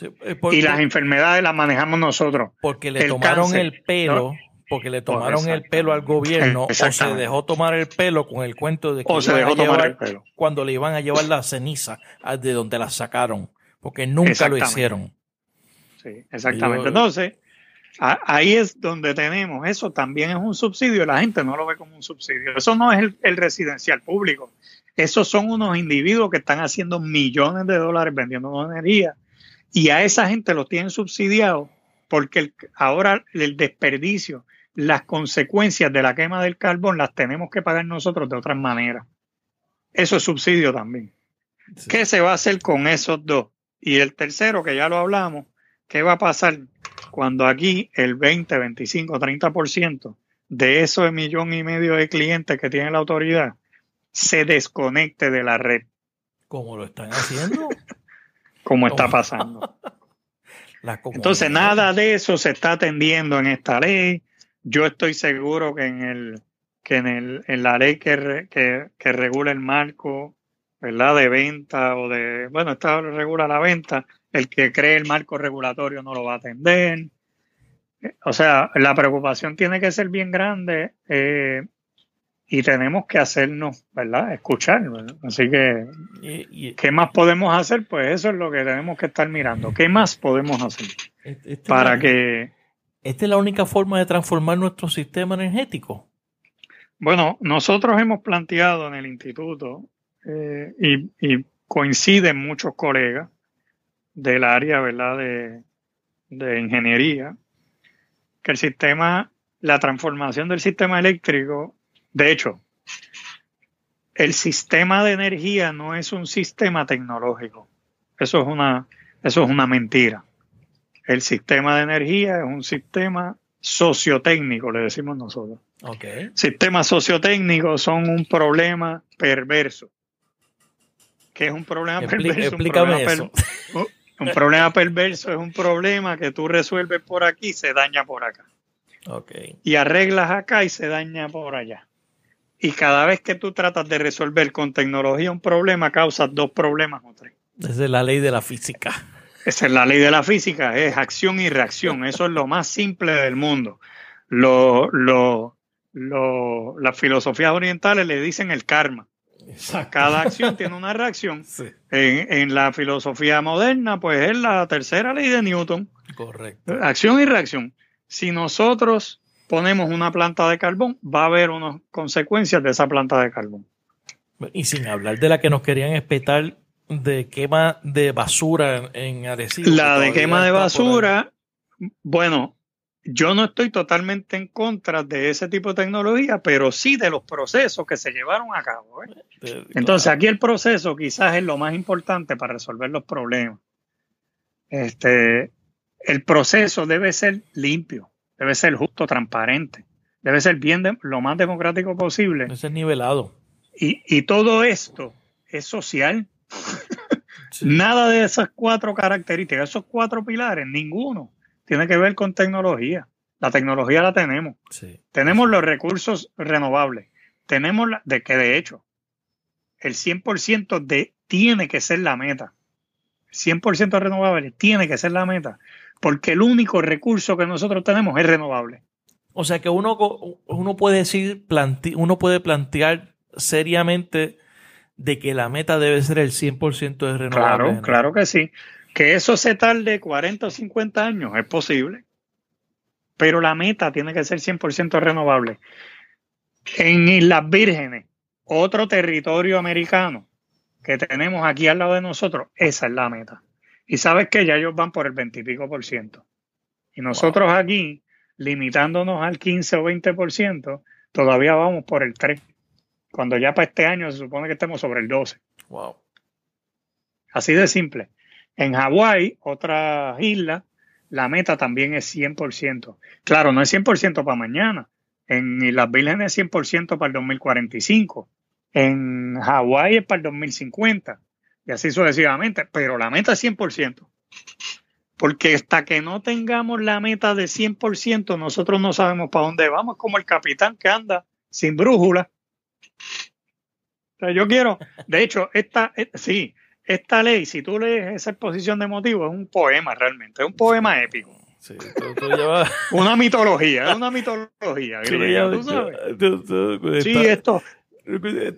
Eh, y las enfermedades las manejamos nosotros. Porque le tomaron el pelo. Porque le tomaron el pelo al gobierno o se dejó tomar el pelo con el cuento de que se dejó tomar el pelo. cuando le iban a llevar la ceniza de donde la sacaron, porque nunca lo hicieron. Sí, exactamente. Entonces, ahí es donde tenemos, eso también es un subsidio, la gente no lo ve como un subsidio. Eso no es el residencial público. Esos son unos individuos que están haciendo millones de dólares vendiendo energía y a esa gente lo tienen subsidiado porque ahora el desperdicio, las consecuencias de la quema del carbón las tenemos que pagar nosotros de otras maneras. Eso es subsidio también. ¿Qué se va a hacer con esos dos? Y el tercero, que ya lo hablamos, ¿qué va a pasar cuando aquí el 20, 25, 30% de esos millón y medio de clientes que tiene la autoridad se desconecte de la red? ¿Cómo lo están haciendo? <laughs> como está pasando. <laughs> Entonces, nada de eso se está atendiendo en esta ley. Yo estoy seguro que en el que en, el, en la ley que, que, regula el marco, ¿verdad? De venta o de, bueno, esta regula la venta, el que cree el marco regulatorio no lo va a atender. O sea, la preocupación tiene que ser bien grande eh, y tenemos que hacernos, ¿verdad? Escuchar. Así que, ¿qué más podemos hacer? Pues eso es lo que tenemos que estar mirando. ¿Qué más podemos hacer? Este para que ¿Esta es la única forma de transformar nuestro sistema energético? Bueno, nosotros hemos planteado en el instituto eh, y, coinciden muchos colegas del área ¿verdad? De, de ingeniería, que el sistema, la transformación del sistema eléctrico, de hecho, el sistema de energía no es un sistema tecnológico. Eso es una, eso es una mentira. El sistema de energía es un sistema sociotécnico, le decimos nosotros. Okay. Sistemas sociotécnicos son un problema perverso. ¿Qué es un problema perverso? Explícame eso. un problema perverso es un problema que tú resuelves por aquí y se daña por acá. Okay. Y arreglas acá y se daña por allá. Y cada vez que tú tratas de resolver con tecnología un problema, causas dos problemas o tres. Esa es la ley de la física. Esa es la ley de la física, es acción y reacción. Eso es lo más simple del mundo. Lo, lo, lo, las filosofías orientales le dicen el karma. Cada acción tiene una reacción. <laughs> En, en, la filosofía moderna, pues es la tercera ley de Newton. Correcto. Acción y reacción. Si nosotros ponemos una planta de carbón, va a haber unas consecuencias de esa planta de carbón. Y sin hablar de la que nos querían espetar de quema de basura en Arecibo. La de quema de basura, bueno, yo no estoy totalmente en contra de ese tipo de tecnología, pero sí de los procesos que se llevaron a cabo. ¿eh? Entonces, aquí el proceso quizás es lo más importante para resolver los problemas. Este, el proceso debe ser limpio debe ser justo, transparente, debe ser bien lo más democrático posible. Debe ser nivelado. Y, todo esto es social. <laughs> Nada de esas cuatro características, esos cuatro pilares, ninguno tiene que ver con tecnología. La tecnología la tenemos. Tenemos los recursos renovables. Tenemos la, de que de hecho el 100% de tiene que ser la meta. 100% renovable tiene que ser la meta porque el único recurso que nosotros tenemos es renovable. O sea que uno, uno puede decir, uno puede plantear seriamente de que la meta debe ser el 100% de renovable. Claro, claro que sí. Que eso se tarde 40 o 50 años es posible, pero la meta tiene que ser 100% renovable. En Islas Vírgenes, otro territorio americano que tenemos aquí al lado de nosotros, esa es la meta. Y sabes que ya ellos van por el 20 y pico por ciento. Y nosotros aquí, limitándonos al 15 o 20 por ciento, todavía vamos por el 3. Cuando ya para este año se supone que estemos sobre el 12. Wow. Así de simple. En Hawái, otra isla, la meta también es 100%. Claro, no es 100% para mañana. En las Vírgenes es 100% para el 2045. En Hawái es para el 2050 y así sucesivamente, pero la meta es 100%. Porque hasta que no tengamos la meta de 100%, nosotros no sabemos para dónde vamos, como el capitán que anda sin brújula. yo quiero, de hecho, esta, eh, sí, esta ley, si tú lees esa exposición de motivos, es un poema realmente, es un poema épico. Sí, una mitología, es una mitología. ¿tú sabes? sí, esto,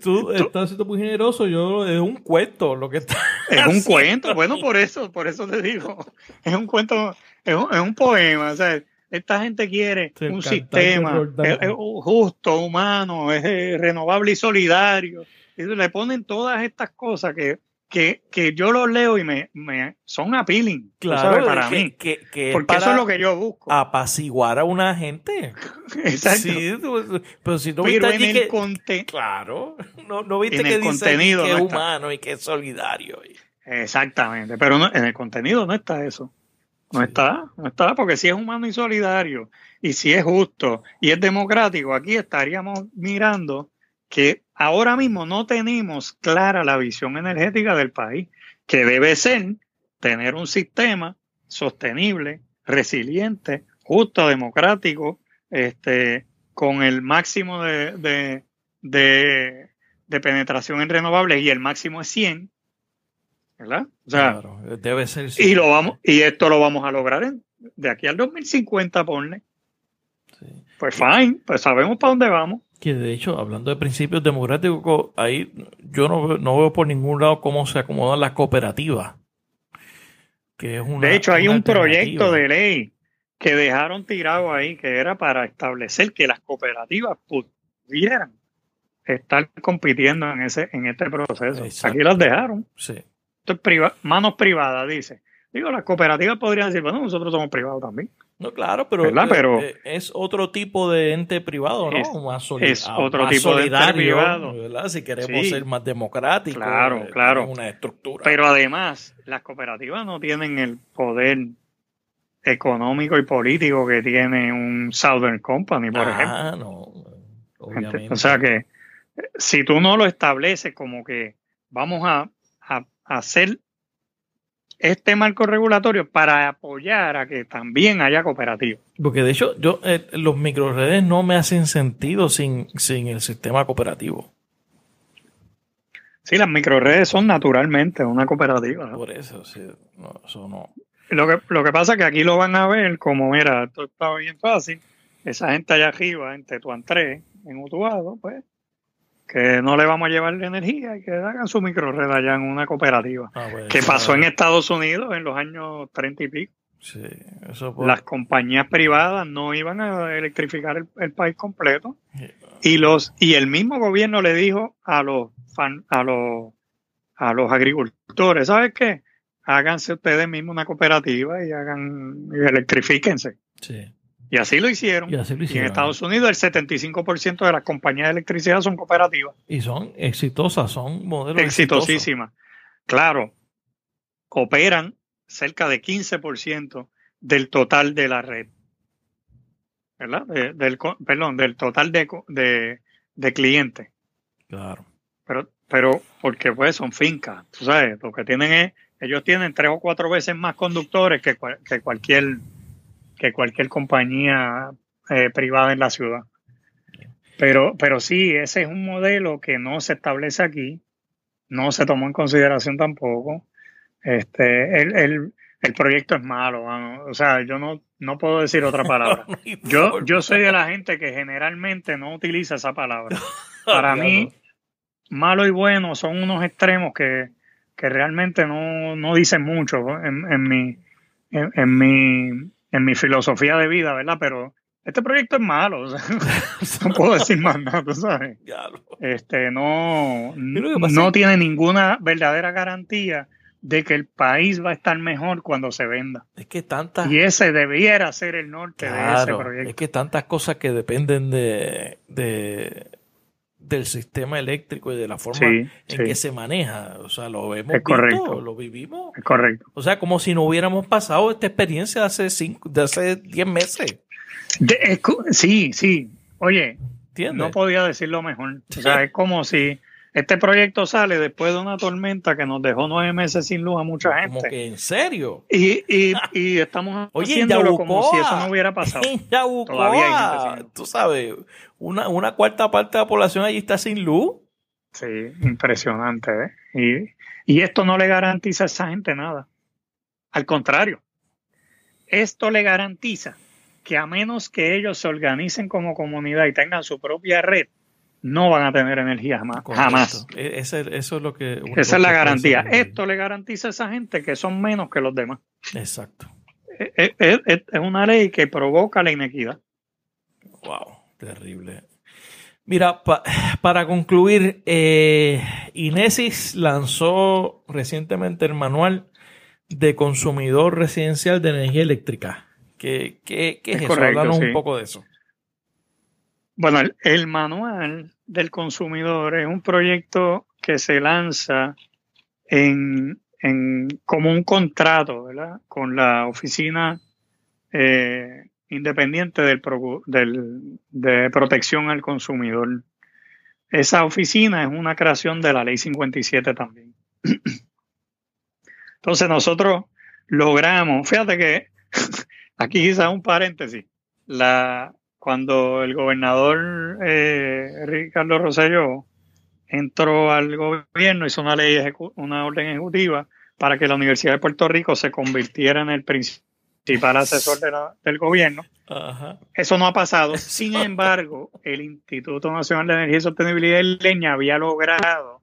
Tú estás siendo muy generoso, yo es un cuento lo que está. Es un cuento, bueno, por eso, por eso te digo. Es un cuento, es un, poema. O sea, esta gente quiere un sistema justo, humano, es renovable y solidario. Y le ponen todas estas cosas que que, que yo los leo y me, me son appealing. Claro, para mí. Que, porque eso es lo que yo busco. Apaciguar a una gente. <laughs> Exacto. Sí, pero si no viste en el que, Claro, no, no viste que dice que es humano y que es solidario. Exactamente, pero no, en el contenido no está eso. No está, no está, porque si es humano y solidario, y si es justo y es democrático, aquí estaríamos mirando que ahora mismo no tenemos clara la visión energética del país, que debe ser tener un sistema sostenible, resiliente, justo, democrático, este, con el máximo de, penetración en renovables y el máximo es 100, ¿verdad? O sea, debe ser. Y, lo vamos, y esto lo vamos a lograr de aquí al 2050, ponle. Pues fine, pues sabemos para dónde vamos que de hecho, hablando de principios democráticos, ahí yo no, no veo por ningún lado cómo se acomodan las cooperativas. Que es una, de hecho, hay un proyecto de ley que dejaron tirado ahí, que era para establecer que las cooperativas pudieran estar compitiendo en ese en este proceso. Aquí las dejaron. Sí. Esto es manos privadas, dice. Digo, las cooperativas podrían decir, bueno, nosotros somos privados también. No, claro, pero, pero eh, es otro tipo de ente privado, ¿no? Es, más es otro tipo de ente privado. ¿verdad? Si queremos ser más democráticos. Claro, eh, claro. Una estructura. Pero además, las cooperativas no tienen el poder económico y político que tiene un Southern Company, por ejemplo. Ah, no. Obviamente. O sea que si tú no lo estableces como que vamos a, a hacer este marco regulatorio para apoyar a que también haya cooperativas. Porque de hecho, yo eh, los microredes no me hacen sentido sin, sin el sistema cooperativo. Sí, las microredes son naturalmente una cooperativa. Por eso, sí, no, eso no. Lo que, lo que pasa es que aquí lo van a ver como, mira, esto está bien fácil. Esa gente allá arriba, en Tetuán 3, en Utuado, pues que no le vamos a llevar energía y que hagan su microred allá en una cooperativa. Ah, pues, que pasó en Estados Unidos en los años 30 y pico. Sí, eso Las compañías privadas no iban a electrificar el, país completo y los y el mismo gobierno le dijo a los a los a los agricultores, ¿sabes qué? Háganse ustedes mismos una cooperativa y hagan y electrifíquense. Sí. Y así lo hicieron. Y, en Estados Unidos el 75% de las compañías de electricidad son cooperativas. Y son exitosas, son modelos exitosísimas. Claro, operan cerca de 15% del total de la red. ¿Verdad? del, perdón, del total de, de, clientes. Claro. Pero, pero porque pues son fincas, tú sabes, lo que tienen es, ellos tienen tres o cuatro veces más conductores que, que cualquier que cualquier compañía eh, privada en la ciudad. Pero, pero sí, ese es un modelo que no se establece aquí, no se tomó en consideración tampoco. Este, el, el, proyecto es malo, o sea, yo no, no puedo decir otra palabra. <laughs> yo, yo soy de la gente que generalmente no utiliza esa palabra. <laughs> Para mí, malo y bueno son unos extremos que, realmente no, no dicen mucho en, en mi, en mi en mi filosofía de vida, ¿verdad? Pero este proyecto es malo, <laughs> no puedo decir más nada, ¿sabes? Este, no, no tiene ninguna verdadera garantía de que el país va a estar mejor cuando se venda. Es que tantas... Y ese debiera ser el norte de ese proyecto. Es que tantas cosas que dependen de, del sistema eléctrico y de la forma en que se maneja. O sea, lo vemos, correcto. lo vivimos. Es correcto. O sea, como si no hubiéramos pasado esta experiencia de hace cinco, de hace 10 meses. sí, sí. Oye, no podía decirlo mejor. O sea, es como si este proyecto sale después de una tormenta que nos dejó nueve meses sin luz a mucha gente. Como que en serio. Y, y, y estamos <laughs> haciéndolo como si eso no hubiera pasado. Todavía hay Tú sabes, una, una cuarta parte de la población allí está sin luz. Sí, impresionante. ¿eh? Y, y esto no le garantiza a esa gente nada. Al contrario, esto le garantiza que a menos que ellos se organicen como comunidad y tengan su propia red, no van a tener energía jamás. jamás. E, eso es lo que... Esa es la garantía. Esto le garantiza a esa gente que son menos que los demás. Exacto. E, e, es, una ley que provoca la inequidad. Wow, terrible. Mira, para concluir, eh, Inesis lanzó recientemente el manual de consumidor residencial de energía eléctrica. ¿Qué, qué, qué es, eso? Háblanos un poco de eso. Bueno, el, manual del consumidor es un proyecto que se lanza en, como un contrato ¿verdad? con la oficina eh, independiente del, del, de protección al consumidor. Esa oficina es una creación de la ley 57 también. <clears throat> Entonces nosotros logramos, fíjate que <laughs> aquí quizás un paréntesis, la, cuando el gobernador eh, Ricardo Rosselló entró al gobierno, hizo una ley, una orden ejecutiva para que la Universidad de Puerto Rico se convirtiera en el principal asesor del gobierno. Eso no ha pasado. <laughs> Sin embargo, el Instituto Nacional de Energía y Sostenibilidad de Leña había logrado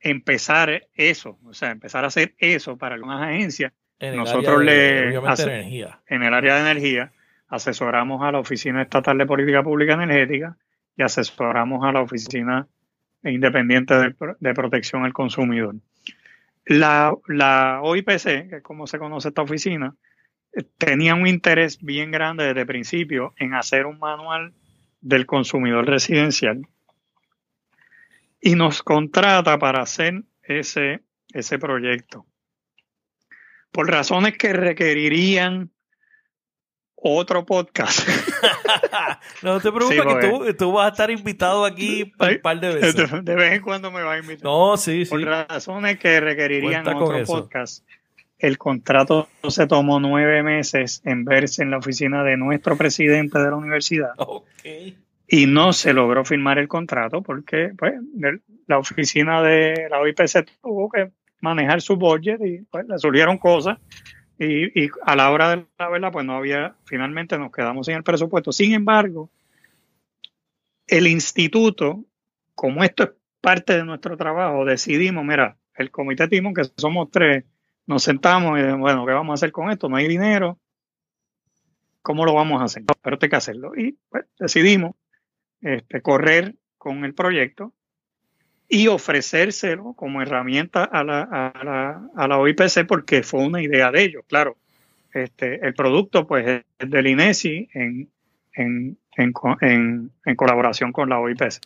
empezar eso, o sea, empezar a hacer eso para algunas agencias nosotros le en el área de energía asesoramos a la Oficina Estatal de Política Pública Energética y asesoramos a la Oficina Independiente de, Protección al Consumidor. La, OIPC, que es como se conoce esta oficina, tenía un interés bien grande desde el principio en hacer un manual del consumidor residencial y nos contrata para hacer ese, ese proyecto. Por razones que requerirían otro podcast. <laughs> no te preocupes que tú, vas a estar invitado aquí un par de veces. De vez en cuando me vas a invitar. No, sí, sí. Por razones que requerirían otro podcast. El contrato se tomó nueve meses en verse en la oficina de nuestro presidente de la universidad. Okay. Y no se logró firmar el contrato porque pues, la oficina de la OIPC tuvo que manejar su budget y pues, le surgieron cosas y, a la hora de la verdad, pues no había, finalmente nos quedamos sin el presupuesto. Sin embargo, el instituto, como esto es parte de nuestro trabajo, decidimos, mira, el comité Timón, que somos tres, nos sentamos y bueno, ¿qué vamos a hacer con esto? No hay dinero. ¿Cómo lo vamos a hacer? Pero hay que hacerlo. Y pues, decidimos este, correr con el proyecto y ofrecérselo como herramienta a la, a la, a la OIPC porque fue una idea de ellos, claro. Este, el producto pues es del INESI en, en, en, en colaboración con la OIPC.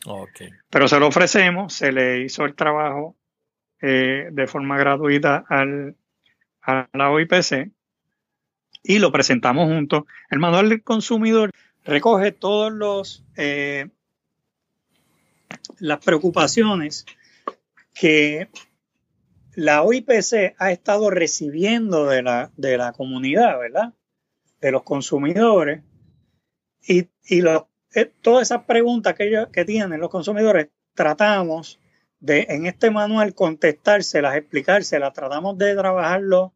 Pero se lo ofrecemos, se le hizo el trabajo eh, de forma gratuita al, a la OIPC y lo presentamos juntos. El manual del consumidor recoge todos los eh, las preocupaciones que la OIPC ha estado recibiendo de la, de la comunidad, ¿verdad? De los consumidores. Y, y eh, todas esas preguntas que, ellos, que tienen los consumidores, tratamos de en este manual contestárselas, explicárselas, tratamos de trabajarlo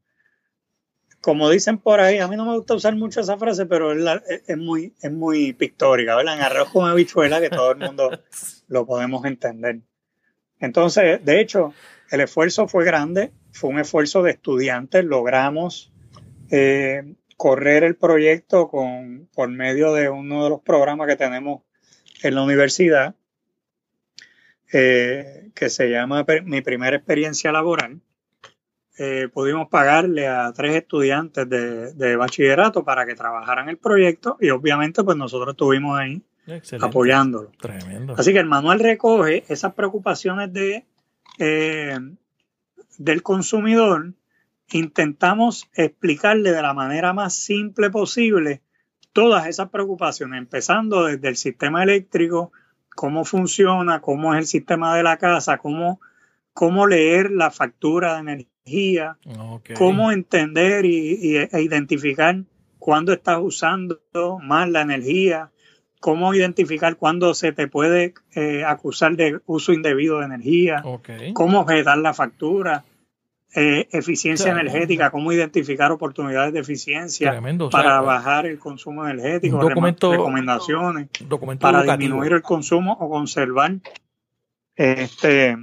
como dicen por ahí, a mí no me gusta usar mucho esa frase, pero es, muy, es muy pictórica, ¿verdad? En arroz con habichuela que todo el mundo <laughs> lo podemos entender. Entonces, de hecho, el esfuerzo fue grande, fue un esfuerzo de estudiantes, logramos eh, correr el proyecto con, por medio de uno de los programas que tenemos en la universidad, eh, que se llama Mi Primera Experiencia Laboral. Eh, pudimos pagarle a tres estudiantes de, bachillerato para que trabajaran el proyecto y obviamente pues nosotros estuvimos ahí apoyándolo. Tremendo. Así que el manual recoge esas preocupaciones de, eh, del consumidor. Intentamos explicarle de la manera más simple posible todas esas preocupaciones, empezando desde el sistema eléctrico, cómo funciona, cómo es el sistema de la casa, cómo, cómo leer la factura de energía cómo entender y, e identificar cuándo estás usando más la energía, cómo identificar cuándo se te puede eh, acusar de uso indebido de energía, cómo objetar la factura, eh, eficiencia energética, cómo identificar oportunidades de eficiencia para bajar el consumo energético, recomendaciones para disminuir el consumo o conservar este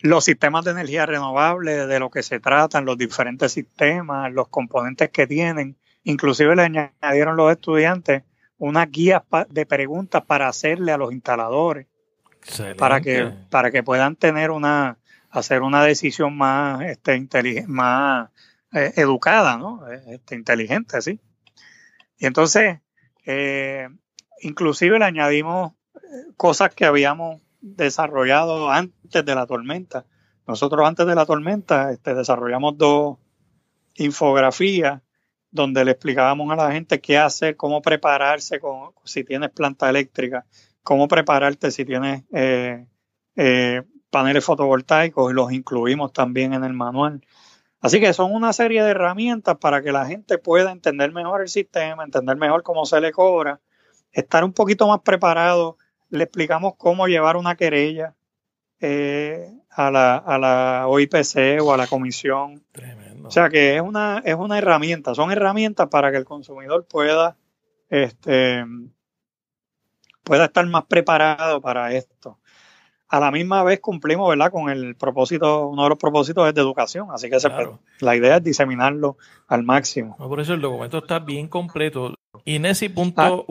los sistemas de energía renovable, de lo que se tratan, los diferentes sistemas, los componentes que tienen. Inclusive le añadieron los estudiantes unas guías de preguntas para hacerle a los instaladores. Para que para que puedan tener una hacer una decisión más este más eh, educada no este, inteligente sí. Y entonces eh, inclusive le añadimos eh, cosas que habíamos desarrollado antes de la tormenta. Nosotros antes de la tormenta este, desarrollamos dos infografías donde le explicábamos a la gente qué hacer, cómo prepararse con, si tienes planta eléctrica, cómo prepararte si tienes eh, eh, paneles fotovoltaicos y los incluimos también en el manual. Así que son una serie de herramientas para que la gente pueda entender mejor el sistema, entender mejor cómo se le cobra, estar un poquito más preparado le explicamos cómo llevar una querella eh, a, la, a la OIPC o a la comisión. Tremendo. O sea que es una, es una herramienta, son herramientas para que el consumidor pueda, este, pueda estar más preparado para esto. a la misma vez cumplimos, ¿verdad? Con el propósito, uno de los propósitos es de educación, así que la idea es diseminarlo al máximo. por eso el documento está bien completo. Inesi.upr.edu,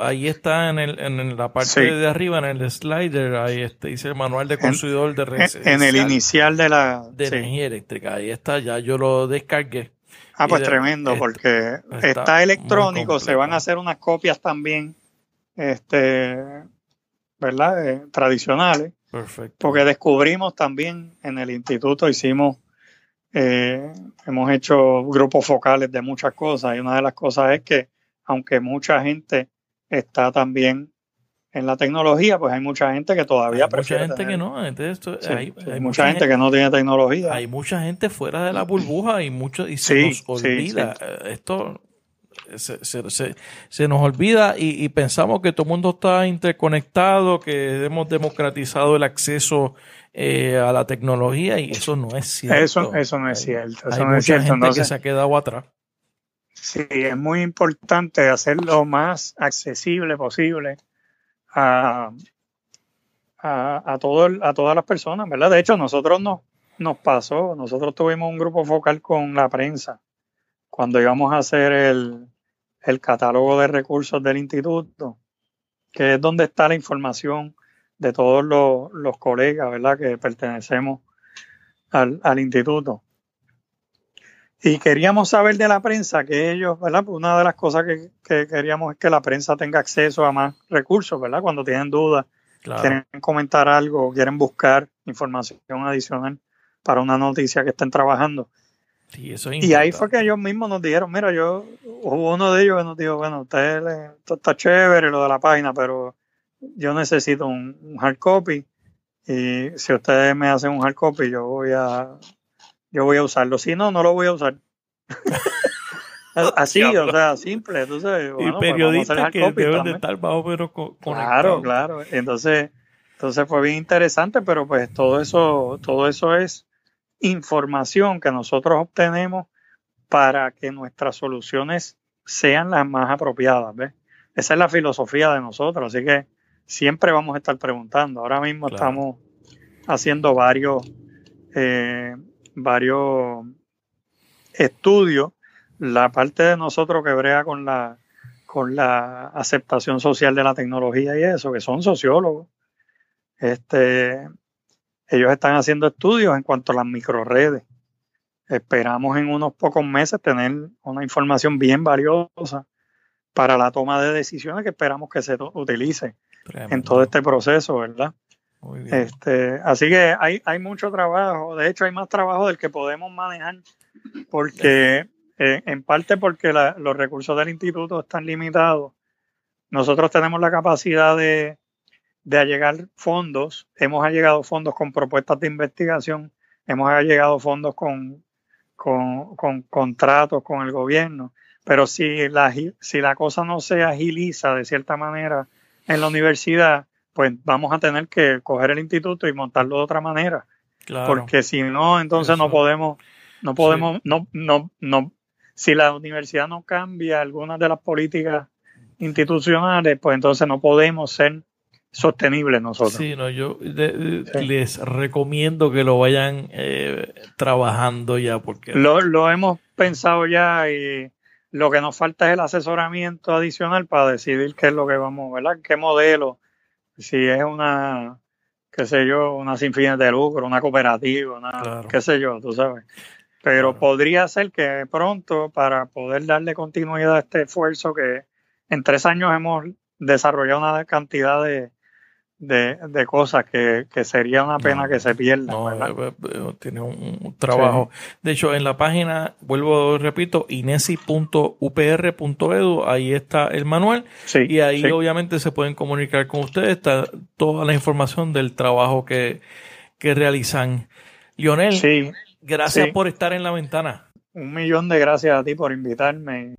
ahí está en, el, en la parte de arriba, en el slider, ahí está, dice el manual de consumidor de redes. En, el inicial de la... De energía eléctrica, ahí está, ya yo lo descargué. Ah, pues tremendo, porque está, electrónico, se van a hacer unas copias también, este, ¿verdad? Eh, tradicionales. Perfecto. Porque descubrimos también en el instituto, hicimos eh, hemos hecho grupos focales de muchas cosas y una de las cosas es que aunque mucha gente está también en la tecnología, pues hay mucha gente que todavía hay Mucha gente que no, hay, mucha, gente, que no tiene tecnología. Hay mucha gente fuera de la burbuja y mucho y se nos olvida. Eh, esto se, se, se, nos olvida y, y, pensamos que todo el mundo está interconectado, que hemos democratizado el acceso eh, a la tecnología y eso no es cierto. Eso, eso no es cierto. Eso hay no es cierto. gente que se ha quedado atrás. Sí, es muy importante hacerlo lo más accesible posible a, a, todo a todas las personas, ¿verdad? De hecho, nosotros nos, nos pasó, nosotros tuvimos un grupo focal con la prensa cuando íbamos a hacer el, el catálogo de recursos del instituto, que es donde está la información de todos los, colegas, ¿verdad? Que pertenecemos al, instituto. Y queríamos saber de la prensa que ellos, ¿verdad? Pues una de las cosas que, queríamos es que la prensa tenga acceso a más recursos, ¿verdad? Cuando tienen dudas, quieren comentar algo, quieren buscar información adicional para una noticia que estén trabajando. y ahí fue que ellos mismos nos dijeron, mira, yo, hubo uno de ellos que nos dijo, bueno, usted está chévere lo de la página, pero yo necesito un, hard copy. Y si ustedes me hacen un hard copy yo voy a yo voy a usarlo. Si no no lo voy a usar. <laughs> Así o sea simple entonces y pues periodistas que deben de estar bajo pero claro claro. Entonces entonces fue bien interesante pero pues todo eso todo eso es información que nosotros obtenemos para que nuestras soluciones sean las más apropiadas ¿ves? esa es la filosofía de nosotros así que siempre vamos a estar preguntando. Ahora mismo estamos haciendo varios, eh, varios estudios. La parte de nosotros que brega con la, con la aceptación social de la tecnología y eso, que son sociólogos, este, ellos están haciendo estudios en cuanto a las microredes. Esperamos en unos pocos meses tener una información bien valiosa para la toma de decisiones que esperamos que se utilice en todo este proceso, ¿verdad? Muy bien. Este, así que hay, hay mucho trabajo, de hecho hay más trabajo del que podemos manejar, porque eh, en parte porque los recursos del instituto están limitados. Nosotros tenemos la capacidad de, de allegar fondos, hemos allegado fondos con propuestas de investigación, hemos allegado fondos con, con, con contratos con el gobierno, pero si la, si la cosa no se agiliza de cierta manera, en la universidad, pues vamos a tener que coger el instituto y montarlo de otra manera. Porque si no, entonces no podemos, no podemos, no, no, no, si la universidad no cambia algunas de las políticas institucionales, pues entonces no podemos ser sostenibles nosotros. Sí, no, yo les recomiendo que lo vayan eh, trabajando ya porque... Lo, lo hemos pensado ya y lo que nos falta es el asesoramiento adicional para decidir qué es lo que vamos, ¿verdad? ¿Qué modelo? Si es una, qué sé yo, una sin fines de lucro, una cooperativa, una, qué sé yo, tú sabes. Pero podría ser que pronto, para poder darle continuidad a este esfuerzo que en tres años hemos desarrollado una cantidad de, de, de cosas que, que, sería una pena que se pierdan. No, eh, eh, tiene un, trabajo. De hecho, en la página, vuelvo, repito, inesi.upr.edu, ahí está el manual. y ahí obviamente se pueden comunicar con ustedes. Está toda la información del trabajo que, que realizan. Lionel, gracias por estar en la ventana. Un millón de gracias a ti por invitarme.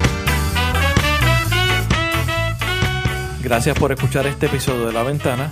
Gracias por escuchar este episodio de La Ventana.